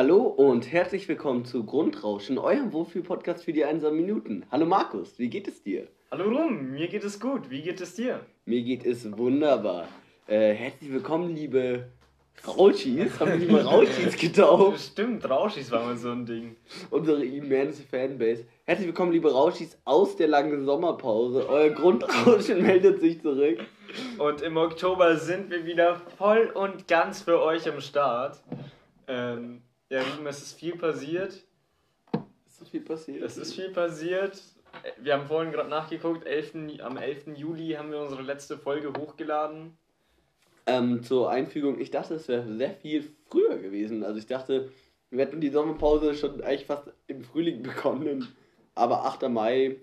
Hallo und herzlich willkommen zu Grundrauschen, eurem Wohlfühl-Podcast für die einsamen Minuten. Hallo Markus, wie geht es dir? Hallo Rum, mir geht es gut. Wie geht es dir? Mir geht es wunderbar. Äh, herzlich willkommen, liebe Rauschis. Haben wir nicht mal Rauschis getauft? Stimmt, Rauschis war mal so ein Ding. Unsere immense Fanbase. Herzlich willkommen, liebe Rauschis, aus der langen Sommerpause. Euer Grundrauschen meldet sich zurück. Und im Oktober sind wir wieder voll und ganz für euch am Start. Ähm, ja, Ruben, es ist viel passiert. Ist so viel passiert? Es ist viel passiert. Wir haben vorhin gerade nachgeguckt, 11. am 11. Juli haben wir unsere letzte Folge hochgeladen. Ähm, zur Einfügung, ich dachte, es wäre sehr viel früher gewesen. Also ich dachte, wir hätten die Sommerpause schon eigentlich fast im Frühling begonnen. Aber 8. Mai,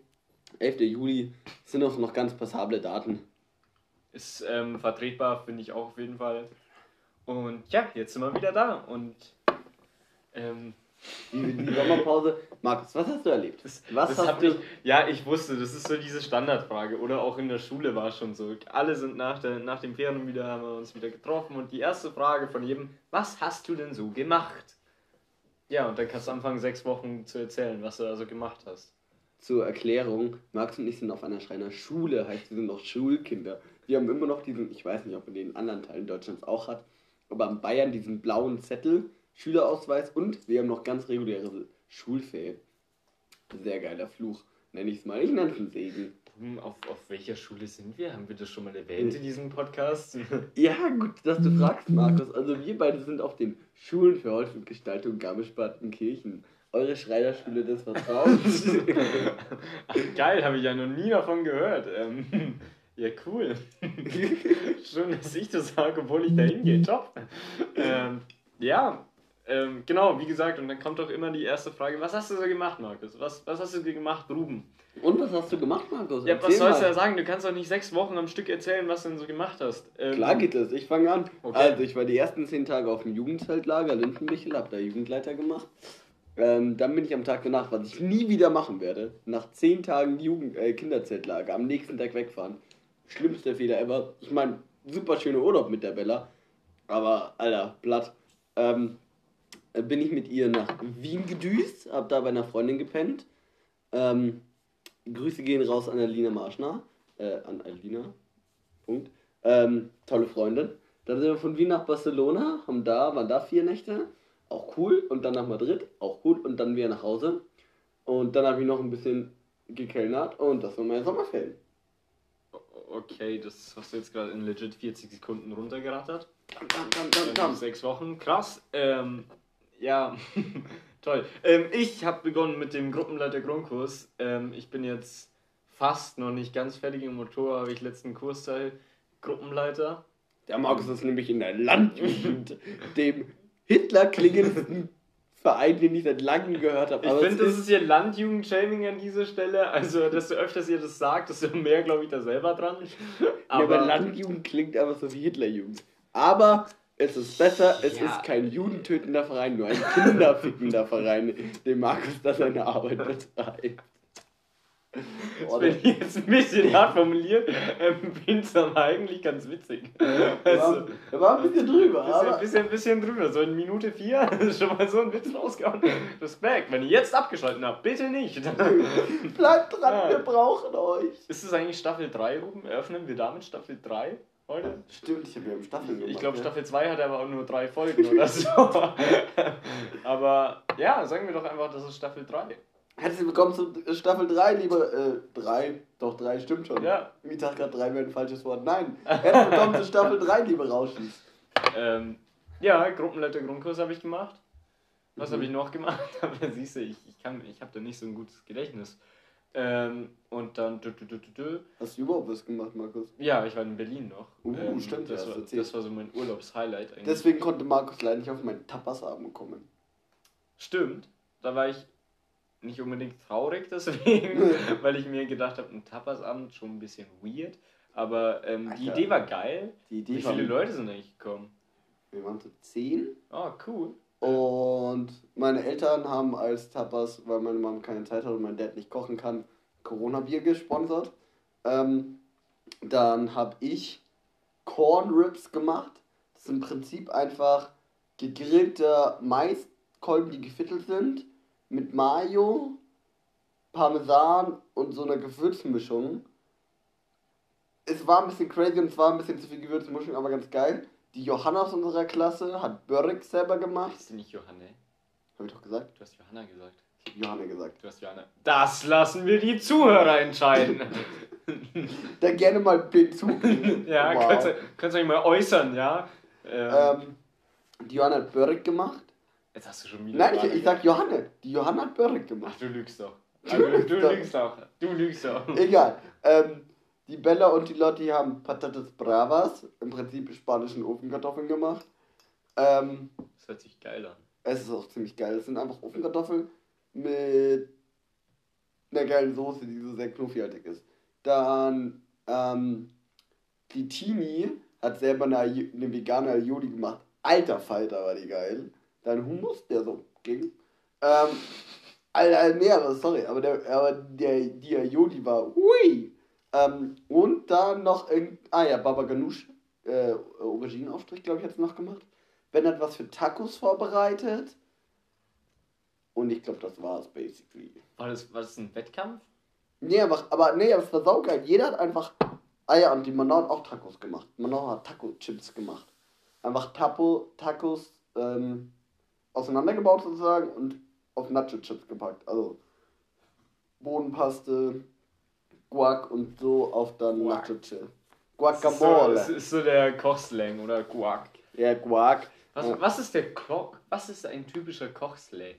11. Juli sind auch noch ganz passable Daten. Ist ähm, vertretbar, finde ich auch auf jeden Fall. Und ja, jetzt sind wir wieder da. Und ähm, Die, die Sommerpause. Markus, was hast du erlebt? Was das hast du. ich, ja, ich wusste, das ist so diese Standardfrage. Oder auch in der Schule war es schon so. Alle sind nach, der, nach dem Ferien wieder, haben wir uns wieder getroffen. Und die erste Frage von jedem, was hast du denn so gemacht? Ja, und dann kannst du anfangen, sechs Wochen zu erzählen, was du also gemacht hast. Zur Erklärung, Max und ich sind auf einer Schreiner Schule, heißt, wir sind noch Schulkinder. Wir haben immer noch diesen, ich weiß nicht, ob man den anderen Teilen Deutschlands auch hat, aber in Bayern diesen blauen Zettel, Schülerausweis und wir haben noch ganz reguläre Schulferien. Sehr geiler Fluch, nenne ich es mal. Ich nenne es einen Segen. Auf, auf welcher Schule sind wir? Haben wir das schon mal erwähnt in diesem Podcast? Ja, gut, dass du fragst, Markus. Also wir beide sind auf den Schulen für Holz und Gestaltung Garmisch-Partenkirchen. Eure Schreinerschule des Vertrauens. Ach, geil, habe ich ja noch nie davon gehört. Ähm, ja, cool. Schön, dass ich das sage, obwohl ich da hingehe. Top. Ähm, ja, ähm, genau, wie gesagt, und dann kommt doch immer die erste Frage: Was hast du so gemacht, Markus? Was, was hast du gemacht, Ruben? und was hast du gemacht, Markus? Ja, was sollst du ja sagen? Du kannst doch nicht sechs Wochen am Stück erzählen, was du denn so gemacht hast. Ähm, Klar geht das, ich fange an. Okay. Also, ich war die ersten zehn Tage auf dem Jugendzeltlager Lindenmichel, hab da Jugendleiter gemacht. Ähm, dann bin ich am Tag danach, was ich nie wieder machen werde, nach zehn Tagen Jugend äh, Kinderzeltlager am nächsten Tag wegfahren. Schlimmste Fehler ever. Ich meine, super schöner Urlaub mit der Bella, aber Alter, platt. Ähm, äh, bin ich mit ihr nach Wien gedüst, hab da bei einer Freundin gepennt. Ähm, Grüße gehen raus an Alina Marschner. Äh, an Alina. Punkt. Ähm, tolle Freundin. Dann sind wir von Wien nach Barcelona, haben da, waren da vier Nächte. Auch cool. Und dann nach Madrid, auch cool. Und dann wieder nach Hause. Und dann habe ich noch ein bisschen gekellnert und das war meine Sommerferien. Okay, das hast du jetzt gerade in legit 40 Sekunden runtergerattert. Dam, dam, Ähm, dam. Sechs Wochen, krass. Ähm, ja, toll. Ähm, ich habe begonnen mit dem Gruppenleiter Grundkurs. Ähm, ich bin jetzt fast noch nicht ganz fertig im Motor, habe ich letzten Kursteil Gruppenleiter. Der Markus ist nämlich in der Landjugend, dem Hitler klingendsten Verein, den ich seit langem gehört habe. Ich Aber finde, das ist hier Landjugend-Shaming an dieser Stelle. Also, desto öfters ihr das sagt, desto mehr, glaube ich, da selber dran. Ja, aber Landjugend klingt einfach so wie Hitlerjugend. Aber es ist besser, es Ja. ist kein judentötender Verein, nur ein kinderfickender Verein, dem Markus da seine Arbeit betreibt. Das bin ich jetzt ein bisschen hart formuliert, ähm, finde es aber eigentlich ganz witzig. Also, war, er war ein bisschen drüber, bisschen, bisschen, bisschen drüber. So in Minute 4 ist schon mal so ein Witz rausgehauen. Respekt, wenn ihr jetzt abgeschaltet habt, bitte nicht. bleibt dran, Ja. wir brauchen euch. Ist es eigentlich Staffel 3, Ruben? Eröffnen wir damit Staffel 3 heute? Stimmt, ich habe ja im Staffeln gemacht. Ich glaube? Staffel 2 hat aber auch nur drei Folgen oder so. aber ja, sagen wir doch einfach, das ist Staffel 3. Herzlich willkommen zu Staffel 3, liebe. Äh, 3. Doch, 3 stimmt schon. Ja. Ich dachte gerade, 3 wäre ein falsches Wort. Nein. Herzlich willkommen zu Staffel 3, liebe Rauschis. Ähm, ja, Gruppenleiter Grundkurs habe ich gemacht. Was Mhm. habe ich noch gemacht? Aber siehst du, ich, ich, kann- ich habe da nicht so ein gutes Gedächtnis. Ähm, und dann. dü- dü- dü-. Hast du überhaupt was gemacht, Markus? Ja, ich war in Berlin noch. Uh, stimmt, ja, das, hast war, das war so mein Urlaubshighlight eigentlich. Deswegen konnte Markus leider nicht auf meinen Tapasabend kommen. Stimmt, da war ich nicht unbedingt traurig deswegen, weil ich mir gedacht habe, ein Tapasabend schon ein bisschen weird. Aber ähm, die. Idee war geil. Die Idee Wie viele Leute sind eigentlich gekommen? Wir waren zu 10. Oh, cool. Und meine Eltern haben als Tapas, weil meine Mom keine Zeit hat und mein Dad nicht kochen kann, Corona-Bier gesponsert. Ähm, dann habe ich Corn Ribs gemacht. Das ist im Prinzip einfach gegrillter Mais, Kolben, die gefittelt sind, mit Mayo, Parmesan und so einer Gewürzmischung. Es war ein bisschen crazy und es war ein bisschen zu viel Gewürzmischung, aber ganz geil. Die Johanna aus unserer Klasse hat Börek selber gemacht. Ist nicht Johanne? Hab ich doch gesagt? Du hast Johanna gesagt. Ich hab Johanna gesagt. Du hast Johanna. Das lassen wir die Zuhörer entscheiden. Da gerne mal zu. ja, Wow. könnt, ihr, könnt ihr euch mal äußern, ja? Ähm, Ähm, die Johanna hat Börek gemacht. jetzt hast du schon wieder. Nein, ich, ich sag Johanna. Die Johanna hat Börek gemacht. Ach, du lügst doch. Du lügst du doch. lügst doch. Du lügst doch. Egal. Ähm, die Bella und die Lotti haben Patatas Bravas, im Prinzip spanischen Ofenkartoffeln gemacht. Ähm, Das hört sich geil an. es ist auch ziemlich geil. Es sind einfach Ofenkartoffeln mit einer geilen Soße, die so sehr knuffihaltig ist. Dann, ähm, die Tini hat selber eine, eine vegane Aioli gemacht. Alter Falter war die geil. Dann Hummus, der so ging. Ähm, Alter, aber sorry, aber, der, aber der, die Aioli war hui. Ähm, und dann noch, irgend, ah ja, Baba Ganoush, äh, Auberginenaufstrich, glaube ich, hat sie noch gemacht. Ben hat was für Tacos vorbereitet. Und ich glaube, das war's basically. War das, war das ein Wettkampf? Nee, aber, aber nee, aber es war saugeil. Jeder hat einfach. Ja, und die Manon hat auch Tacos gemacht. Manon hat Taco-Chips gemacht. Einfach Tapo, Tacos ähm, auseinandergebaut sozusagen und auf Nacho-Chips gepackt. Also Bodenpaste, Guac und so auf dann Guac. Nacho-Chips. So, das Guacamole. ist so der Kochslang oder Guac. Ja, Guac. Was, was ist der Koch? Was ist ein typischer Kochslang?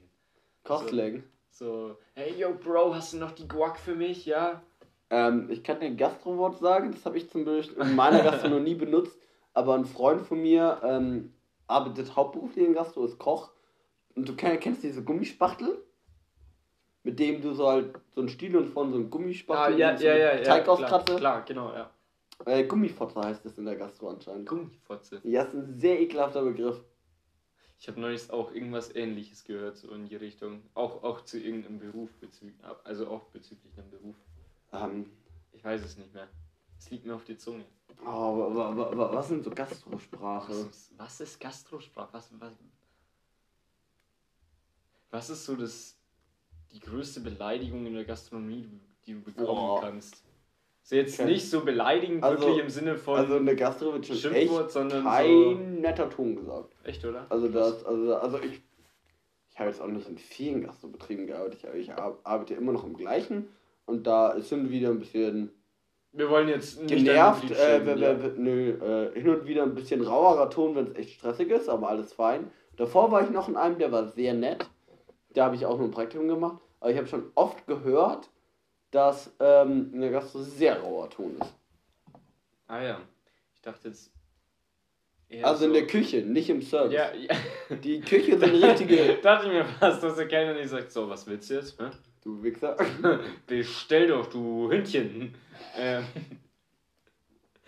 Kochslang. So, hey yo Bro, hast du noch die Guac für mich, ja? Ähm, ich kann dir ein Gastrowort sagen, das habe ich zum Beispiel in meiner Gastro noch nie benutzt, aber ein Freund von mir ähm, arbeitet hauptberuflich in Gastro, ist Koch. Und du kenn, kennst diese Gummispachtel? Mit dem du so halt so ein Stiel und vorne so ein Gummispachtel und so mit Teig klar, auskratze. klar, genau, ja. Äh, Gummifotze heißt das in der Gastro anscheinend. Gummifotze. Ja, ist ein sehr ekelhafter Begriff. Ich habe neulich auch irgendwas ähnliches gehört, so in die Richtung. Auch, auch zu irgendeinem Beruf, bezüglich, also auch bezüglich einem Beruf. Ähm, Ich weiß es nicht mehr. Es liegt mir auf die Zunge. oh, wa- wa- wa- was sind so Gastrosprache? Was ist, was ist Gastrosprache? Was, was, was ist so das, die größte Beleidigung in der Gastronomie, die du bekommen Boah. kannst? Ist jetzt Okay. nicht so beleidigend, Also- wirklich im Sinne von Also in der Gastro wird schon Schimpfwort, echt sondern kein netter Ton gesagt. so. Echt, oder? Also das, also, also ich, ich habe jetzt auch nicht in vielen Gastrobetrieben gearbeitet, ich, ich ar- arbeite immer noch im gleichen und da ist hin und wieder ein bisschen Wir wollen jetzt nicht genervt, äh, ja. nö, äh, hin und wieder ein bisschen rauerer Ton, wenn es echt stressig ist, aber alles fein. Davor war ich noch in einem, der war sehr nett, da habe ich auch nur ein Praktikum gemacht, aber ich habe schon oft gehört, dass ähm, in der Gastro sehr rauer Ton ist. Ah ja, ich dachte jetzt. Also in so- der Küche, nicht im Service. Ja, ja. Die Küche sind richtige... dachte ich mir fast, dass der Kellner nicht sagt, so, was willst du jetzt? Hä? du Wichser. Bestell doch, du Hündchen. Ähm.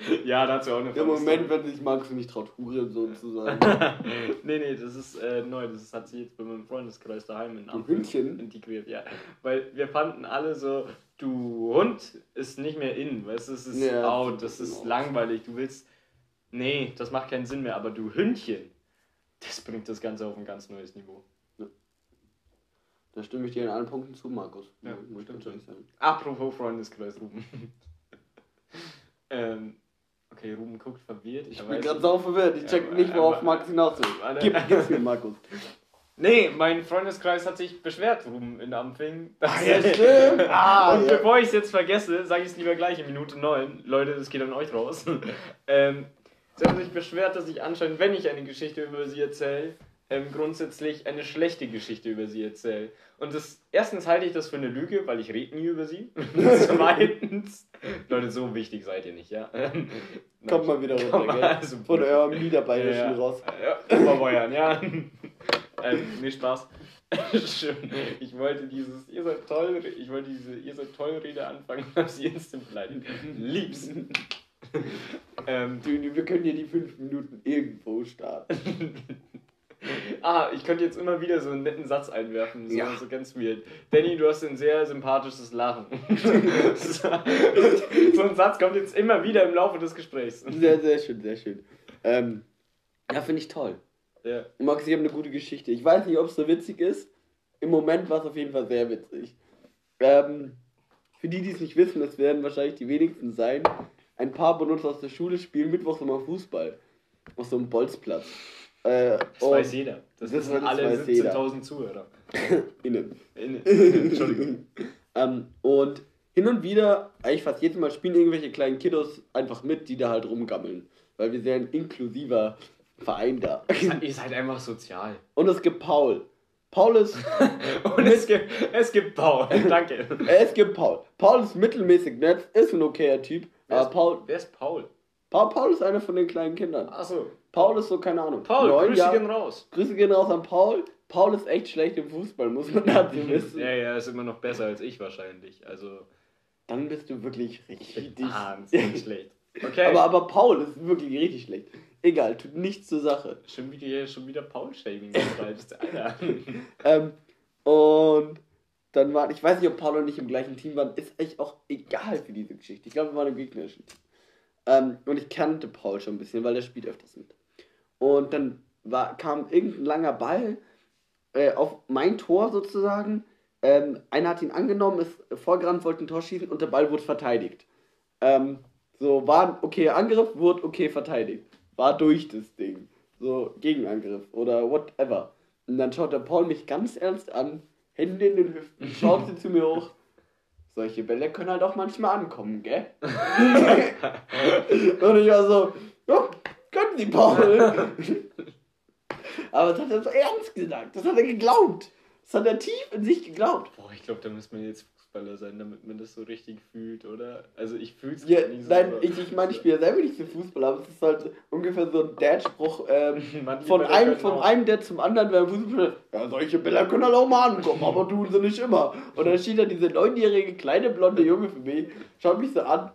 ja, dazu auch eine Im Moment, wenn sich Markus nicht traut, Hurensohn zu sagen. nee, nee, das ist äh, neu. Das hat sich jetzt bei meinem Freundeskreis daheim in Du Ampel Hündchen? integriert, ja. Weil wir fanden alle so, du Hund ist nicht mehr in, weißt du, es ist Ja, out, das ist langweilig, du willst, nee, das macht keinen Sinn mehr, aber du Hündchen, das bringt das Ganze auf ein ganz neues Niveau. Da stimme ich dir in allen Punkten zu, Markus. Ja, Muss ich stimmt. Apropos Freundeskreis, Ruben. ähm, okay, Ruben guckt verwirrt. Ich er bin gerade sau verwirrt. Ich check Ja, nicht, worauf aber- Markus hinaus will. Gib, gib's mir, Markus. Nee, mein Freundeskreis hat sich beschwert, Ruben, in Ampfing. Ah, ja, stimmt. Ah, Und ja. bevor ich es jetzt vergesse, sage ich es lieber gleich in Minute 9. Leute, das geht an euch raus. ähm, sie haben sich beschwert, dass ich anscheinend, wenn ich eine Geschichte über sie erzähle, ähm, grundsätzlich eine schlechte Geschichte über sie erzähle. Und das, erstens halte ich das für eine Lüge, weil ich rede nie über sie. Zweitens, Leute, so wichtig seid ihr nicht, ja? Kommt mal wieder runter, mal, gell? also- Von eurem Niederbayerischen ja, raus. Ja, überbeuern, ja. ähm, nee, Spaß. Schön. Ich wollte dieses, ihr seid toll, ich wollte diese, ihr seid toll Rede anfangen und habe sie instant beleidigt. Liebs. ähm, Du, wir können hier die fünf Minuten irgendwo starten. ah, ich könnte jetzt immer wieder so einen netten Satz einwerfen, so, Ja. so ganz weird. Danny, du hast ein sehr sympathisches Lachen. so ein Satz kommt jetzt immer wieder im Laufe des Gesprächs. Sehr, sehr schön, sehr schön. Ähm, ja, finde ich toll. Ja. Max, ich habe eine gute Geschichte. Ich weiß nicht, ob es so witzig ist. Im Moment war es auf jeden Fall sehr witzig. Ähm, für die, die es nicht wissen, es werden wahrscheinlich die wenigsten sein. Ein paar von uns aus der Schule spielen mittwochs immer Fußball. Auf so einem Bolzplatz. Äh, Das weiß jeder. Das, das wissen alle weiß jeder. 17.000 Zuhörer. Innen. In, Entschuldigung. Ähm, und hin und wieder, eigentlich fast jedes Mal, spielen irgendwelche kleinen Kiddos einfach mit, die da halt rumgammeln. Weil wir sind ein inklusiver Verein da. Ihr seid einfach sozial. Und es gibt Paul. Paul ist. Und es gibt, es gibt Paul. Danke. es gibt Paul. Paul ist mittelmäßig nett, ist ein okayer Typ. Wer Aber ist, Paul, wer ist Paul? Paul, Paul ist einer von den kleinen Kindern. Achso. Paul ist so, keine Ahnung. Paul, neun Grüße Jahre- gehen raus. Grüße gehen raus an Paul. Paul ist echt schlecht im Fußball, muss man dazu wissen. Ja, ja, ist immer noch besser als ich wahrscheinlich. Also, Dann bist du wirklich richtig. wahnsinnig schlecht. Okay. aber, aber Paul ist wirklich richtig schlecht. Egal, tut nichts zur Sache. schon wieder, schon wieder Paul-Shaming betreibst, Alter. Ähm, und dann waren, ich weiß nicht, ob Paul und ich im gleichen Team waren, ist echt auch egal für diese Geschichte. Ich glaube, wir waren im gegnerischen Team. Ähm, und ich kannte Paul schon ein bisschen, weil der spielt öfters mit. Und dann war, kam irgendein langer Ball äh, auf mein Tor sozusagen. Ähm, einer hat ihn angenommen, ist vorgerannt, wollte ein Tor schießen und der Ball wurde verteidigt. Ähm, so, war ein okayer Angriff, wurde okay verteidigt. War durch das Ding. So, Gegenangriff oder whatever. Und dann schaut der Paul mich ganz ernst an, Hände in den Hüften, schaut sie zu mir hoch. Solche Bälle können halt auch manchmal ankommen, gell? Und ich war so, ja, Sie, Paul. Aber das hat er so ernst gesagt. Das hat er geglaubt. Das hat er tief in sich geglaubt. Boah, ich glaube, da muss man jetzt Fußballer sein, damit man das so richtig fühlt, oder? Also, ich fühl's Ja, nicht so. nein, ich, ich meine, ich spiele ja selber nicht so Fußball, aber es ist halt ungefähr so ein Dad-Spruch ähm, von, einem, von auch- einem Dad zum anderen beim Fußball. Ja, solche Bilder können halt auch mal ankommen, aber tun sie nicht immer. Und dann steht da diese neunjährige kleine blonde Junge für mich, schaut mich so an.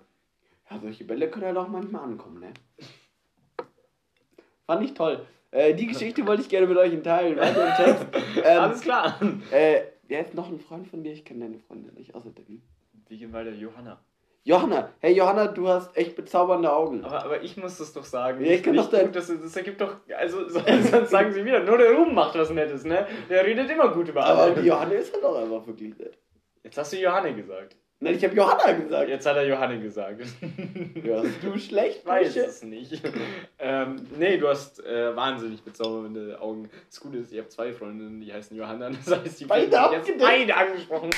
Ja, solche Bälle können halt auch manchmal ankommen, ne? Fand ich toll. Äh, die Geschichte wollte ich gerne mit euch teilen. Weiter im Text. Ähm, Alles klar. äh, wer ist noch ein Freund von dir? Ich kenne deine Freundin nicht, außer Debbie. Wie gehen weiter, Johanna? Johanna, hey Johanna, du hast echt bezaubernde Augen. Aber, aber ich muss das doch sagen. Ja, ich kann doch dein- gut, das, das ergibt doch. Also, so- sonst sagen sie wieder, nur der Ruben macht was Nettes, ne? Der redet immer gut über Aber alle. die Johanna ist halt auch einfach wirklich nett. Jetzt hast du Johanne gesagt. Nein, ich habe Johanna gesagt. Jetzt hat er Johanne gesagt. Ja, hast du schlecht? Weiß es nicht. ähm, nee, du hast äh, wahnsinnig bezaubernde Augen. Das Gute ist, ich habe zwei Freundinnen, die heißen Johanna. Das heißt, die Beide jetzt beide angesprochen.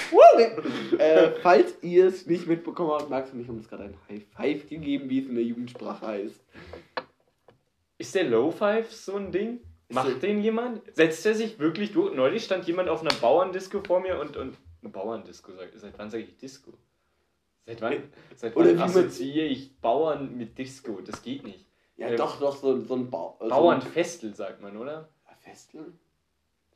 äh, falls ihr es nicht mitbekommen habt, Max und ich haben uns gerade ein High Five gegeben, wie es in der Jugendsprache heißt. Ist der Low Five so ein Ding? Macht den jemand? Setzt er sich wirklich durch? Neulich stand jemand auf einer Bauerndisco vor mir und. und eine Bauerndisco, seit wann sage ich Disco? Seit wann, seit Oder wann wie man- assoziiere ich Bauern mit Disco? Das geht nicht. Ja, Ähm, doch, doch, so, so ein Bau. äh, Bauernfestel, sagt man, oder? So Festeln?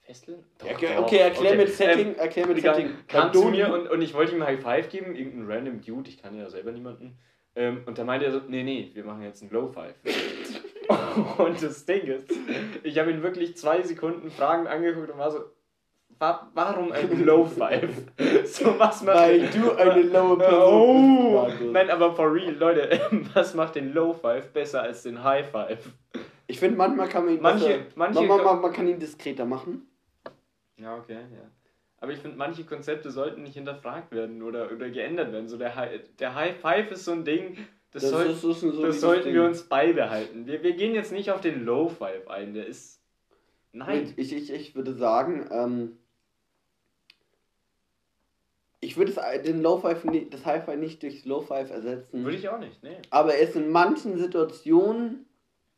Festeln? Ja, okay, okay, erklär mit Setting, erklär mit Egal, Setting. kam zu mir und, und ich wollte ihm High Five geben, irgendein random Dude, ich kann ja selber niemanden. Ähm, und da meinte er so, nee, nee, wir machen jetzt ein Low Five. und das Ding ist, ich habe ihn wirklich zwei Sekunden fragend angeguckt und war so, warum ein Low Five? so was macht Weil du eine lowe Person Oh, bist, nein, aber for real, Leute, was macht den Low Five besser als den High Five? Ich finde, manchmal kann man ihn Manche- besser- manche- man, man, man kann ihn diskreter machen. Ja, okay, ja. Aber ich finde, manche Konzepte sollten nicht hinterfragt werden oder, oder geändert werden. So der, High, der High Five ist so ein Ding, das, soll, ist, ist ein das sollten Ding. wir uns beibehalten. Wir, wir gehen jetzt nicht auf den Low Five ein, der ist. Nein. Ich, ich, ich würde sagen, ähm, ich würde es- den Low Five, ni- das High Five nicht durchs Low Five ersetzen. Würde ich auch nicht, nee. aber er ist in manchen Situationen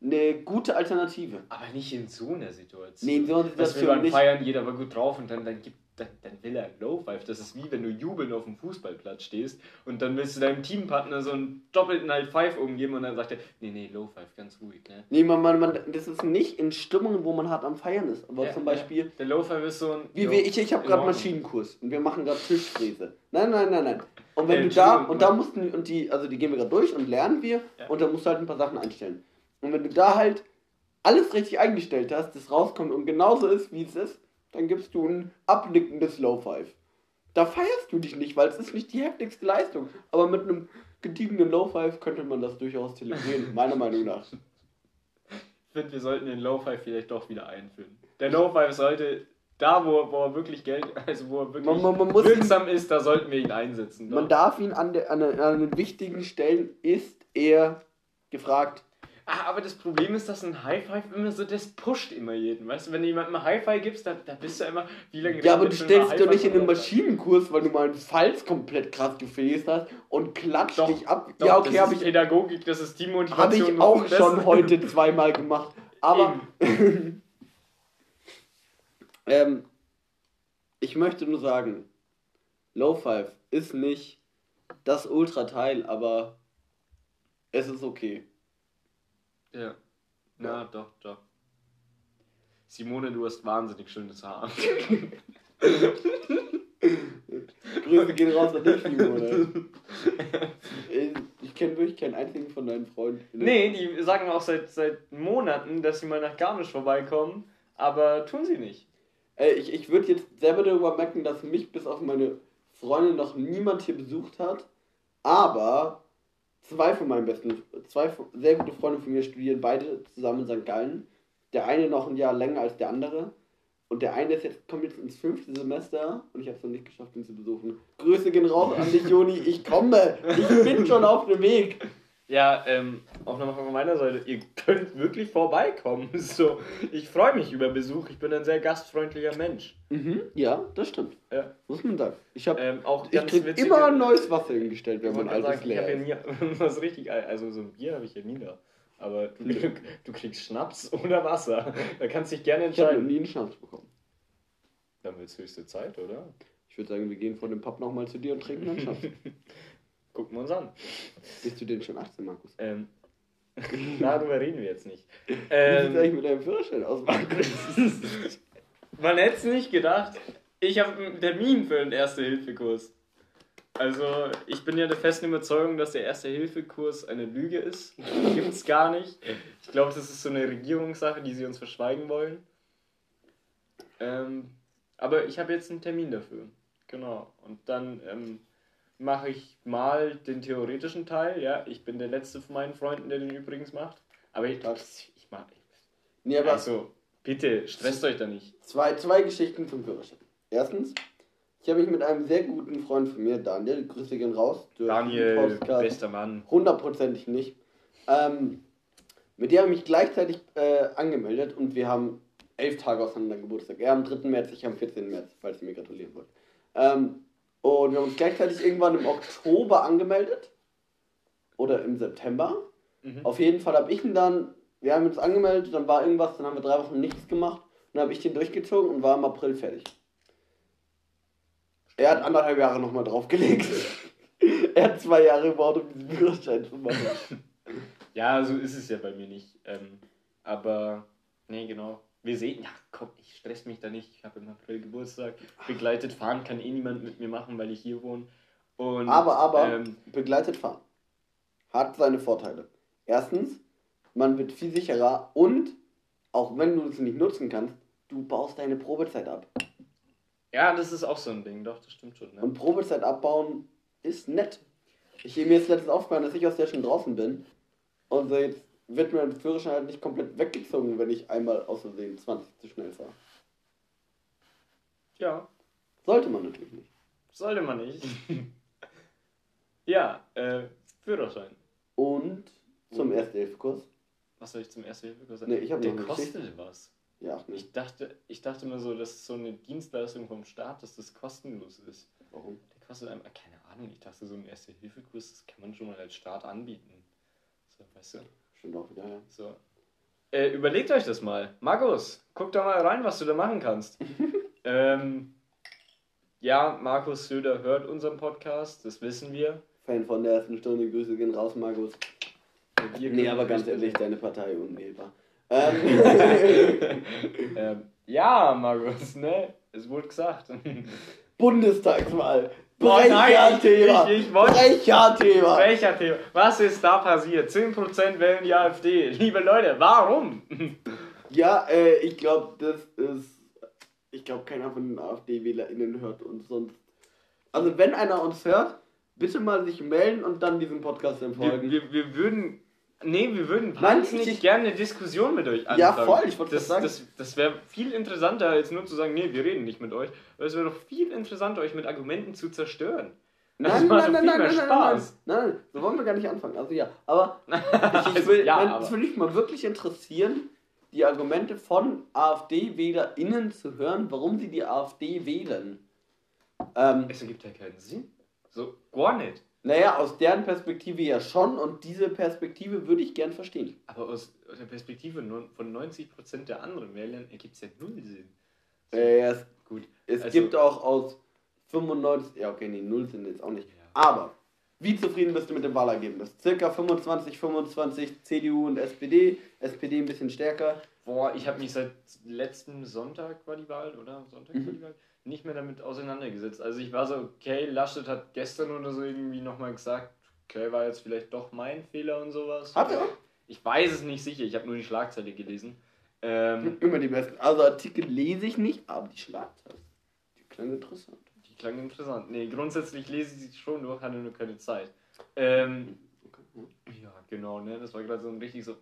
eine gute Alternative. Aber nicht in so einer Situation. Nee, in so einer Dass wir Situation beim nicht. Feiern, jeder war gut drauf und dann, dann, gibt, dann, dann will er Low Five. Das ist wie wenn du jubeln auf dem Fußballplatz stehst und dann willst du deinem Teampartner so einen doppelten High Five umgeben und dann sagt er, nee, nee, Low Five, ganz ruhig, ne? Nee, man, man, man, das ist nicht in Stimmungen, wo man hart am Feiern ist. Aber Ja, zum Beispiel, Der Low Five ist so ein. wie wir, ich, ich habe gerade. Maschinenkurs und wir machen gerade Tischfräse. Nein, nein, nein, nein. Und wenn Äh, du da, und da mussten, und die, also die gehen wir gerade durch und lernen wir Ja. und da musst du halt ein paar Sachen einstellen. Und wenn du da halt alles richtig eingestellt hast, das rauskommt und genauso ist, wie es ist, dann gibst du ein abnickendes Low Five. Da feierst du dich nicht, weil es ist nicht die heftigste Leistung. Aber mit einem gediegenen Low Five könnte man das durchaus zelebrieren, meiner Meinung nach. finde, wir sollten den Lo-Fi vielleicht doch wieder einführen. Der Lo-Fi sollte da, wo, wo er wirklich Geld, also wo er wirklich Man- man- man muss wirksam ist, da sollten wir ihn einsetzen. Man doch. darf ihn an, der, an, an den wichtigen Stellen ist er gefragt. Ah, aber das Problem ist, dass ein High-Five immer so, das pusht immer jeden. Weißt du, wenn du jemandem ein High-Five gibst, da, da bist du immer, wie lange Ja, aber du stellst dich doch nicht in einen? Maschinenkurs, weil du mal einen Falz komplett krass gefräst hast und klatscht Doch, dich ab. Doch, ja, okay, habe ich, Pädagogik, das ist Teammotivation. hab ich das auch schon heute zweimal gemacht. Aber ähm, ich möchte nur sagen, Low Five ist nicht das Ultra-Teil, aber es ist okay. Ja. Na, doch, doch. Simone, du hast wahnsinnig schönes Haar. Grüße gehen raus an dich, Simone. Ich kenne wirklich keinen einzigen von deinen Freunden. nee, die sagen auch seit, seit Monaten, dass sie mal nach Garmisch vorbeikommen, aber tun sie nicht. Äh, ich ich würde jetzt selber darüber merken, dass mich bis auf meine Freundin noch niemand hier besucht hat. Aber zwei von meinen besten, zwei sehr gute Freunde von mir studieren beide zusammen in St. Gallen. Der eine noch ein Jahr länger als der andere. Und der eine ist jetzt, kommt jetzt ins fünfte Semester und ich habe es noch nicht geschafft, ihn zu besuchen. Grüße gehen raus an dich, Joni. Ich komme. Ich bin schon auf dem Weg. Ja, ähm, auch nochmal von meiner Seite, ihr könnt wirklich vorbeikommen. So, ich freue mich über Besuch, ich bin ein sehr gastfreundlicher Mensch. Mhm, ja, das stimmt. Ja. Muss man sagen. Ich, hab, Ähm, auch ich ganz krieg witzige- immer ein neues Wasser hingestellt, wenn man altes sagen, ich habe leer ja ist. nie was richtig, also so ein Bier habe ich ja nie da. Aber du, du, du kriegst Schnaps oder Wasser. Da kannst du dich gerne Ich habe entscheiden. nie einen Schnaps bekommen. Dann wird es höchste Zeit, oder? Ich würde sagen, wir gehen vor dem Pub nochmal zu dir und trinken einen Schnaps. Gucken wir uns an. Bist du denn schon 18, Markus? Ähm, darüber reden wir jetzt nicht. Wie sieht Ähm, eigentlich mit deinem Führerschein aus, Markus? Man hätte es nicht gedacht. Ich habe einen Termin für den Erste-Hilfe-Kurs. Also, ich bin ja der festen Überzeugung, dass der Erste-Hilfe-Kurs eine Lüge ist. Gibt's gar nicht. Ich glaube, das ist so eine Regierungssache, die sie uns verschweigen wollen. Ähm, aber ich habe jetzt einen Termin dafür. Genau. Und dann ähm, mache ich mal den theoretischen Teil. Ja, ich bin der letzte von meinen Freunden, der den übrigens macht. Aber ich, ich mache. Nee, aber Also, bitte, stresst euch da nicht. zwei, zwei Geschichten zum Führerschein. Erstens, ich habe mich mit einem sehr guten Freund von mir, Daniel, Grüße gehen raus. Daniel, bester Mann. Hundertprozentig nicht. Ähm, mit dem habe ich mich gleichzeitig äh, angemeldet und wir haben elf Tage auseinander Geburtstag. Er am 3. März, ich am 14. März, falls ihr mir gratulieren wollt. Ähm, und wir haben uns gleichzeitig irgendwann im Oktober angemeldet. Oder im September. Mhm. Auf jeden Fall habe ich ihn dann, wir haben uns angemeldet, dann war irgendwas, dann haben wir drei Wochen nichts gemacht. Dann habe ich den durchgezogen und war im April fertig. Er hat anderthalb Jahre nochmal draufgelegt. er hat zwei Jahre gebraucht, um diesen Führerschein zu machen. Ja, so ist es ja bei mir nicht. Ähm, aber, nee, genau. Wir sehen, ja, komm, ich stress mich da nicht. Ich habe im April Geburtstag. Begleitet fahren kann eh niemand mit mir machen, weil ich hier wohne. Und, Aber, aber, Ähm, begleitet fahren hat seine Vorteile. Erstens, man wird viel sicherer und, auch wenn du es nicht nutzen kannst, du baust deine Probezeit ab. ja, das ist auch so ein Ding, doch, das stimmt schon. Ne? Und Probezeit abbauen ist nett. Ich, mir ist letztens aufgefallen, dass ich aus der schon draußen bin. Und so jetzt wird mir der Führerschein halt nicht komplett weggezogen, wenn ich einmal aus Versehen 20 zu schnell fahre. Ja, Sollte man natürlich nicht. sollte man nicht. ja, äh, Führerschein. Und zum Erste-Hilfe-Kurs. Was soll ich zum ersten Hilfe sagen? Nee, ich hab Der noch kostet was. Ja, ach nicht. Ich dachte, ich dachte immer so, das ist so eine Dienstleistung vom Staat, dass das kostenlos ist. Warum? Der kostet einem, keine Ahnung, ich dachte, so ein Erste-Hilfe-Kurs, das kann man schon mal als Staat anbieten. So, weißt du? Stimmt auch wieder, ja. So. Äh, überlegt euch das mal. Markus, guck da mal rein, was du da machen kannst. ähm, ja, Markus Söder hört unseren Podcast, das wissen wir. Fan von der ersten Stunde, Grüße gehen raus, Markus. wir Nee, aber ganz ehrlich, deine Partei unwählbar. Ähm, ähm, ja, Markus, ne? Es wurde gesagt. Bundestagswahl. Brecherthema. ich- ich wollte- Brecherthema. Welcher Thema? Was ist da passiert? 10% wählen die AfD. Liebe Leute, warum? Ja, äh, ich glaube, das ist. Ich glaube, keiner von den AfD-WählerInnen hört uns sonst. Also, wenn einer uns hört, bitte mal sich melden und dann diesem Podcast dann Wir, folgen. wir, wir würden, Nee, wir würden Nein, wahnsinnig ich- gerne eine Diskussion mit euch Ja, anfangen. voll, ich wollte das, das sagen. Das, das wäre viel interessanter, als nur zu sagen, nee, wir reden nicht mit euch. Aber es wäre doch viel interessanter, euch mit Argumenten zu zerstören. Das Nein, macht nein, nein, viel nein, mehr nein, nein, nein, Spaß. nein, nein, so wollen wir gar nicht anfangen. Also ja, aber ich, ich Also, will, ja, nein, aber- das würde mich mal wirklich interessieren, die Argumente von AfD-WählerInnen zu hören, warum sie die AfD wählen. Ähm, Es ergibt ja keinen Sinn. So, gar nicht. Naja, aus deren Perspektive ja schon und diese Perspektive würde ich gern verstehen. Aber aus, aus der Perspektive von 90% der anderen Wählern ergibt es ja null Sinn. Äh, es Gut. es Also- gibt auch aus 95, ja okay, nee, 0 sind jetzt auch nicht. Ja. Aber, wie zufrieden bist du mit dem Wahlergebnis? Circa 25, 25 CDU und SPD, SPD ein bisschen stärker. Boah, ich habe mich seit letzten Sonntag war die Wahl, oder? Sonntag war Mhm. die Wahl? Nicht mehr damit auseinandergesetzt. Also ich war so, okay, Laschet hat gestern oder so irgendwie nochmal gesagt, okay, war jetzt vielleicht doch mein Fehler und sowas. Hat er? Ich weiß es nicht sicher, ich habe nur die Schlagzeile gelesen. Ähm, Immer die besten. Also Artikel lese ich nicht, aber die Schlagzeile, die klang interessant. die klang interessant. Nee, grundsätzlich lese ich sie schon durch, hatte nur keine Zeit. Ähm, ja, genau, ne? Das war gerade so ein richtig so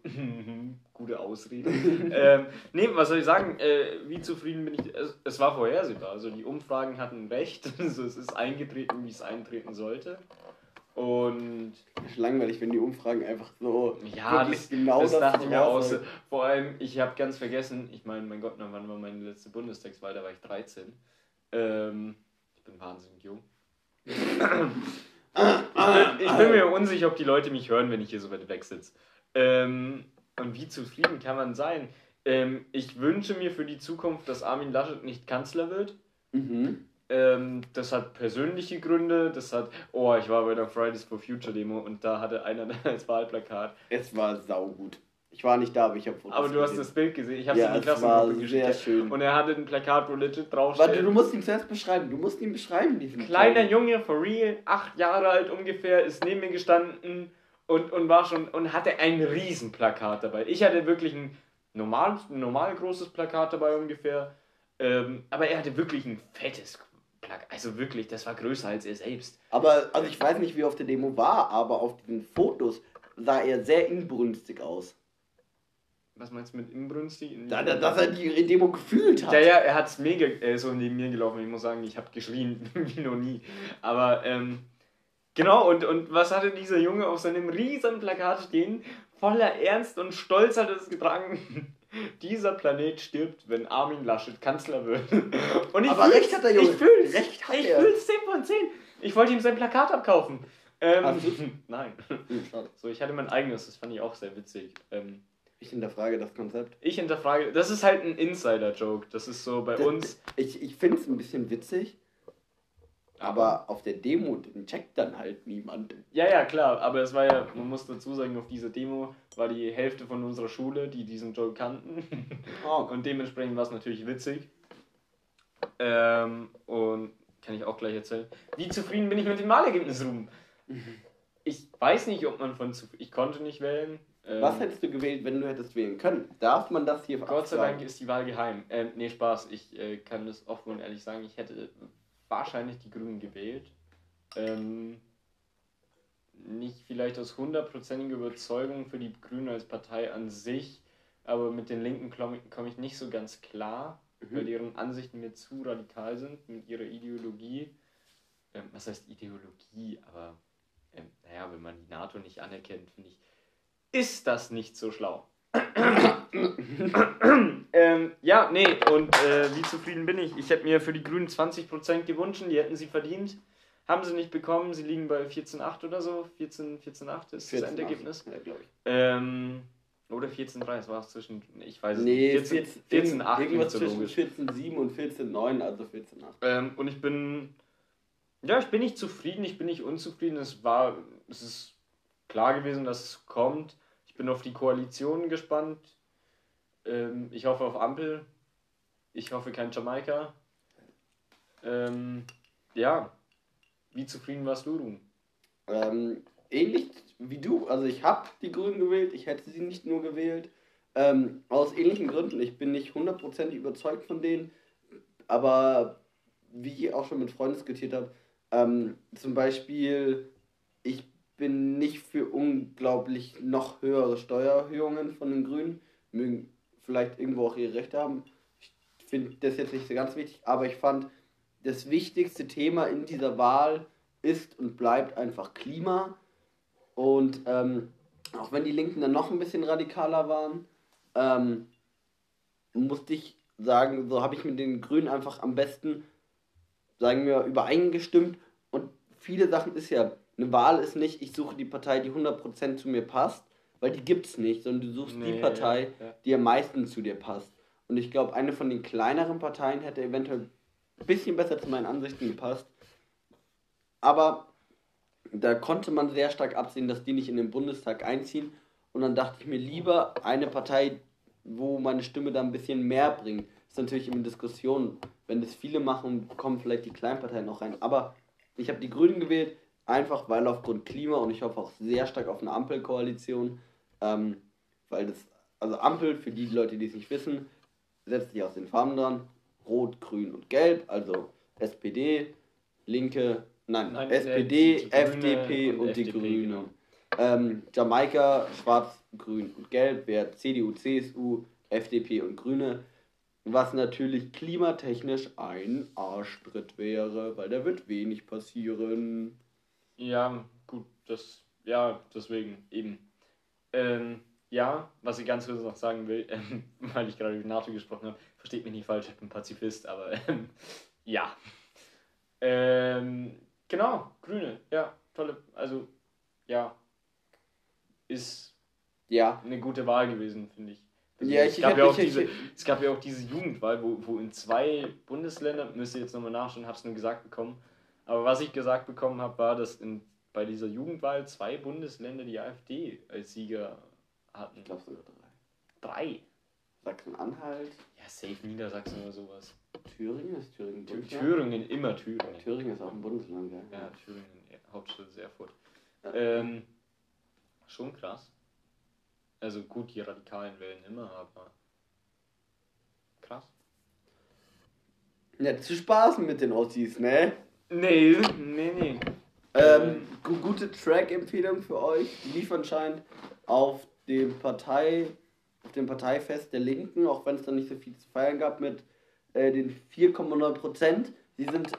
gute Ausrede. ähm, nee, was soll ich sagen? Äh, wie zufrieden bin ich? Es, es war vorhersehbar. Also die Umfragen hatten recht. Also es ist eingetreten, wie es eintreten sollte. Und Ist langweilig, wenn die Umfragen einfach so ja, das, genau das dachte ich mir auch. Vor allem, ich habe ganz vergessen, ich meine, mein Gott, wann war meine letzte Bundestagswahl? Da war ich 13. Ähm, ich bin wahnsinnig jung. Ich, bin, mir unsicher, ob die Leute mich hören, wenn ich hier so weit weg sitze. Ähm, und wie zufrieden kann man sein? Ähm, ich wünsche mir für die Zukunft, dass Armin Laschet nicht Kanzler wird. Mhm. Ähm, das hat persönliche Gründe. Das hat, oh, ich war bei der Fridays for Future Demo und da hatte einer als Wahlplakat. Es war saugut. Ich war nicht da, aber ich habe Fotos Aber du hast gesehen. das Bild gesehen. Ich habe Ja, es in die Klassengruppe sehr geschickt. schön. Und er hatte ein Plakat, wo legit draufsteht. Warte, du musst ihn zuerst beschreiben. Du musst ihn beschreiben, diesen Kleiner kleinen- Junge, for real, acht Jahre alt ungefähr, ist neben mir gestanden und, und war schon und hatte ein Riesenplakat dabei. Ich hatte wirklich ein normal, normal großes Plakat dabei ungefähr. Ähm, aber er hatte wirklich ein fettes Plakat. Also wirklich, das war größer als er selbst. Aber, also ich weiß nicht, wie er auf der Demo war, aber auf diesen Fotos sah er sehr inbrünstig aus. Was meinst du mit inbrünstig? Da, da, dass er die Demo gefühlt hat. Ja, ja, er hat es mega, ist so neben mir gelaufen. Ich muss sagen, ich habe geschrien wie noch nie. Aber, ähm, genau, und, und was hatte dieser Junge auf seinem riesen Plakat stehen? Voller Ernst und Stolz hat er es getragen. Dieser Planet stirbt, wenn Armin Laschet Kanzler wird. Und ich Aber fühl's, recht hat der Junge. Ich fühl's. Recht hat ich er. fühl's 10 von 10. Ich wollte ihm sein Plakat abkaufen. Ähm, nein. Hm. So, ich hatte mein eigenes, das fand ich auch sehr witzig. Ähm, Ich hinterfrage das Konzept. ich hinterfrage, das ist halt ein Insider-Joke. Das ist so bei Das- uns. Ich, ich finde es ein bisschen witzig, aber auf der Demo den checkt dann halt niemand. Ja, ja, klar, aber es war ja, man muss dazu sagen, auf dieser Demo war die Hälfte von unserer Schule, die diesen Joke kannten. Oh, Und dementsprechend war es natürlich witzig. Ähm, und kann ich auch gleich erzählen. Wie zufrieden bin ich mit dem Wahlergebnis, Ruben? Ich weiß nicht, ob man von zu. Ich konnte nicht wählen. Ähm, Was hättest du gewählt, wenn du hättest wählen können? Darf man das hier Gott sei? Dank ist die Wahl geheim. Ähm, nee, Spaß. Ich äh, kann das offen und ehrlich sagen. Ich hätte wahrscheinlich die Grünen gewählt. Ähm, nicht vielleicht aus hundertprozentiger Überzeugung für die Grünen als Partei an sich, aber mit den Linken komme komm ich nicht so ganz klar, Mhm. weil deren Ansichten mir zu radikal sind mit ihrer Ideologie. Ähm, was heißt Ideologie? Aber ähm, naja, wenn man die NATO nicht anerkennt, finde ich, ist das nicht so schlau. ähm, ja, nee, und äh, wie zufrieden bin ich? Ich hätte mir für die Grünen 20% gewünscht, die hätten sie verdient. Haben sie nicht bekommen, sie liegen bei 14,8 oder so. 14, 14,8 ist das 14,8. Endergebnis. Ja, glaube ich. Ähm, oder 14,3, das war es zwischen, ich weiß es Nee, nicht. 14, 14, 8 irgendwas so zwischen logisch. 14,7 und 14,9, also 14,8. Ähm, und ich bin, ja, ich bin nicht zufrieden, ich bin nicht unzufrieden. Es war, es ist klar gewesen, dass es kommt. Ich bin auf die Koalition gespannt. Ähm, ich hoffe auf Ampel. Ich hoffe kein Jamaika. Ähm, ja, wie zufrieden warst du, Ruhm? Ähm, ähnlich wie du, also ich habe die Grünen gewählt, ich hätte sie nicht nur gewählt. Ähm, aus ähnlichen Gründen. Ich bin nicht hundertprozentig überzeugt von denen, aber wie ich auch schon mit Freunden diskutiert habe, ähm, zum Beispiel, ich bin nicht für unglaublich noch höhere Steuererhöhungen von den Grünen. Mögen vielleicht irgendwo auch ihre Rechte haben. Ich finde das jetzt nicht so ganz wichtig, aber ich fand, das wichtigste Thema in dieser Wahl ist und bleibt einfach Klima. Und ähm, auch wenn die Linken dann noch ein bisschen radikaler waren, ähm, musste ich sagen, so habe ich mit den Grünen einfach am besten, sagen wir, übereingestimmt. Und viele Sachen ist ja, eine Wahl ist nicht, ich suche die Partei, die 100% zu mir passt, weil die gibt es nicht, sondern du suchst nee, die Partei, ja. die am meisten zu dir passt. Und ich glaube, eine von den kleineren Parteien hätte eventuell ein bisschen besser zu meinen Ansichten gepasst. Aber da konnte man sehr stark absehen, dass die nicht in den Bundestag einziehen. Und dann dachte ich mir lieber eine Partei, wo meine Stimme da ein bisschen mehr bringt. Das ist natürlich immer Diskussion. Wenn das viele machen, kommen vielleicht die Kleinparteien noch rein. Aber ich habe die Grünen gewählt, einfach weil aufgrund Klima und ich hoffe auch sehr stark auf eine Ampelkoalition. Ähm, weil das, also Ampel, für die Leute, die es nicht wissen, setzt sich aus den Farben dran. Rot, Grün und Gelb, also SPD, Linke, nein, nein SPD, Grüne FDP und, und die FDP, Grünen. Genau. Ähm, Jamaika, Schwarz, Grün und Gelb wäre CDU, CSU, FDP und Grüne. Was natürlich klimatechnisch ein Arschtritt wäre, weil da wird wenig passieren. Ja, gut, das, ja, deswegen eben. Ähm, ja, was ich ganz kurz noch sagen will, ähm, weil ich gerade über NATO gesprochen habe, versteht mich nicht falsch, ich bin Pazifist, aber ähm, ja. Ähm, genau, Grüne, ja, tolle, also ja, ist ja eine gute Wahl gewesen, finde ich. Also ja, ich, es, gab ja auch diese, es gab ja auch diese Jugendwahl, wo, wo in zwei Bundesländern, müsst ihr jetzt nochmal nachschauen, habe es nur gesagt bekommen, aber was ich gesagt bekommen habe, war, dass in, bei dieser Jugendwahl zwei Bundesländer die AfD als Sieger hatten. Ich glaube sogar drei. Drei? Sachsen-Anhalt. Ja, safe Niedersachsen oder sowas. Thüringen ist Thüringen Bundesland? Thüringen, immer Thüringen. Thüringen ist auch ein Bundesland, ja. Ja, Thüringen, ja, Hauptstadt ist Erfurt. Ja. Ähm, schon krass. Also gut, die Radikalen wählen immer, aber krass. Ja, zu spaßen mit den Ossis, ne? Nee, nee, nee. Ähm, gute Track-Empfehlung für euch. Die lief anscheinend auf dem Partei, auf dem Parteifest der Linken, auch wenn es da nicht so viel zu feiern gab, mit äh, den 4,9 Prozent. Sie sind,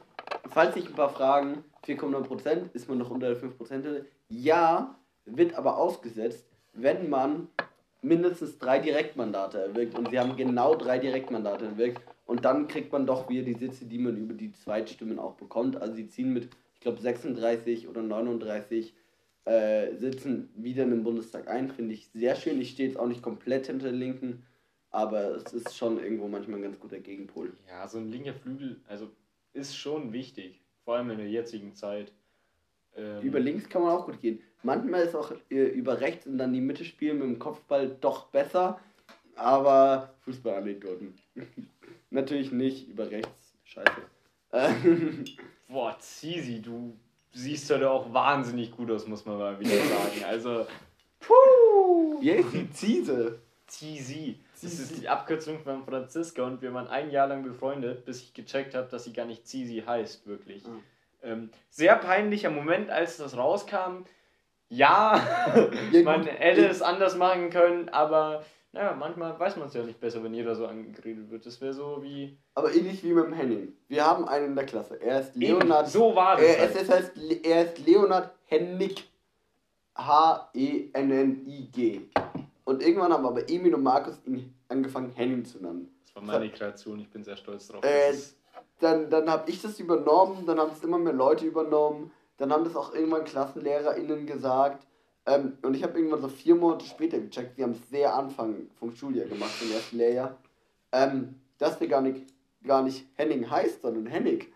falls sich ein paar fragen, 4,9 Prozent, ist man noch unter der 5 Prozent? Ja, wird aber ausgesetzt, wenn man mindestens drei Direktmandate erwirkt und sie haben genau drei Direktmandate erwirkt und dann kriegt man doch wieder die Sitze, die man über die Zweitstimmen auch bekommt. Also sie ziehen mit, ich glaube, 36 oder 39 äh, sitzen wieder in den Bundestag ein. Finde ich sehr schön. Ich stehe jetzt auch nicht komplett hinter den Linken, aber es ist schon irgendwo manchmal ein ganz guter Gegenpol. Ja, so ein linker Flügel, also ist schon wichtig, vor allem in der jetzigen Zeit. Ähm über links kann man auch gut gehen. Manchmal ist auch äh, über rechts und dann die Mitte spielen mit dem Kopfball doch besser, aber Fußballanekdoten. Natürlich nicht über rechts. Scheiße. Boah, Zizi, du siehst heute auch wahnsinnig gut aus, muss man mal wieder sagen. Also, puh! Die Ziese? Zizi. Das ist die Abkürzung von Franziska und wir waren ein Jahr lang befreundet, bis ich gecheckt habe, dass sie gar nicht Zizi heißt, wirklich. Mhm. Ähm, sehr peinlicher Moment, als das rauskam. Ja, ja man hätte es anders machen können, aber naja, manchmal weiß man es ja nicht besser, wenn jeder so angeredet wird. Das wäre so wie. Aber ähnlich wie mit dem Henning. Wir haben einen in der Klasse. Er ist Leonard. Eben, so war das. Er, halt. es heißt, er ist Leonard Hennig. H-E-N-N-I-G. Und irgendwann haben aber Emil und Markus ihn angefangen, Henning zu nennen. Das war meine Kreation, ich bin sehr stolz drauf. Äh, dann dann habe ich das übernommen, dann haben es immer mehr Leute übernommen. Dann haben das auch irgendwann KlassenlehrerInnen gesagt. Ähm, und ich habe irgendwann so vier Monate später gecheckt, wir haben es sehr Anfang vom Schuljahr gemacht, im ersten Lehrjahr, ähm, dass der gar nicht, gar nicht Henning heißt, sondern Hennig.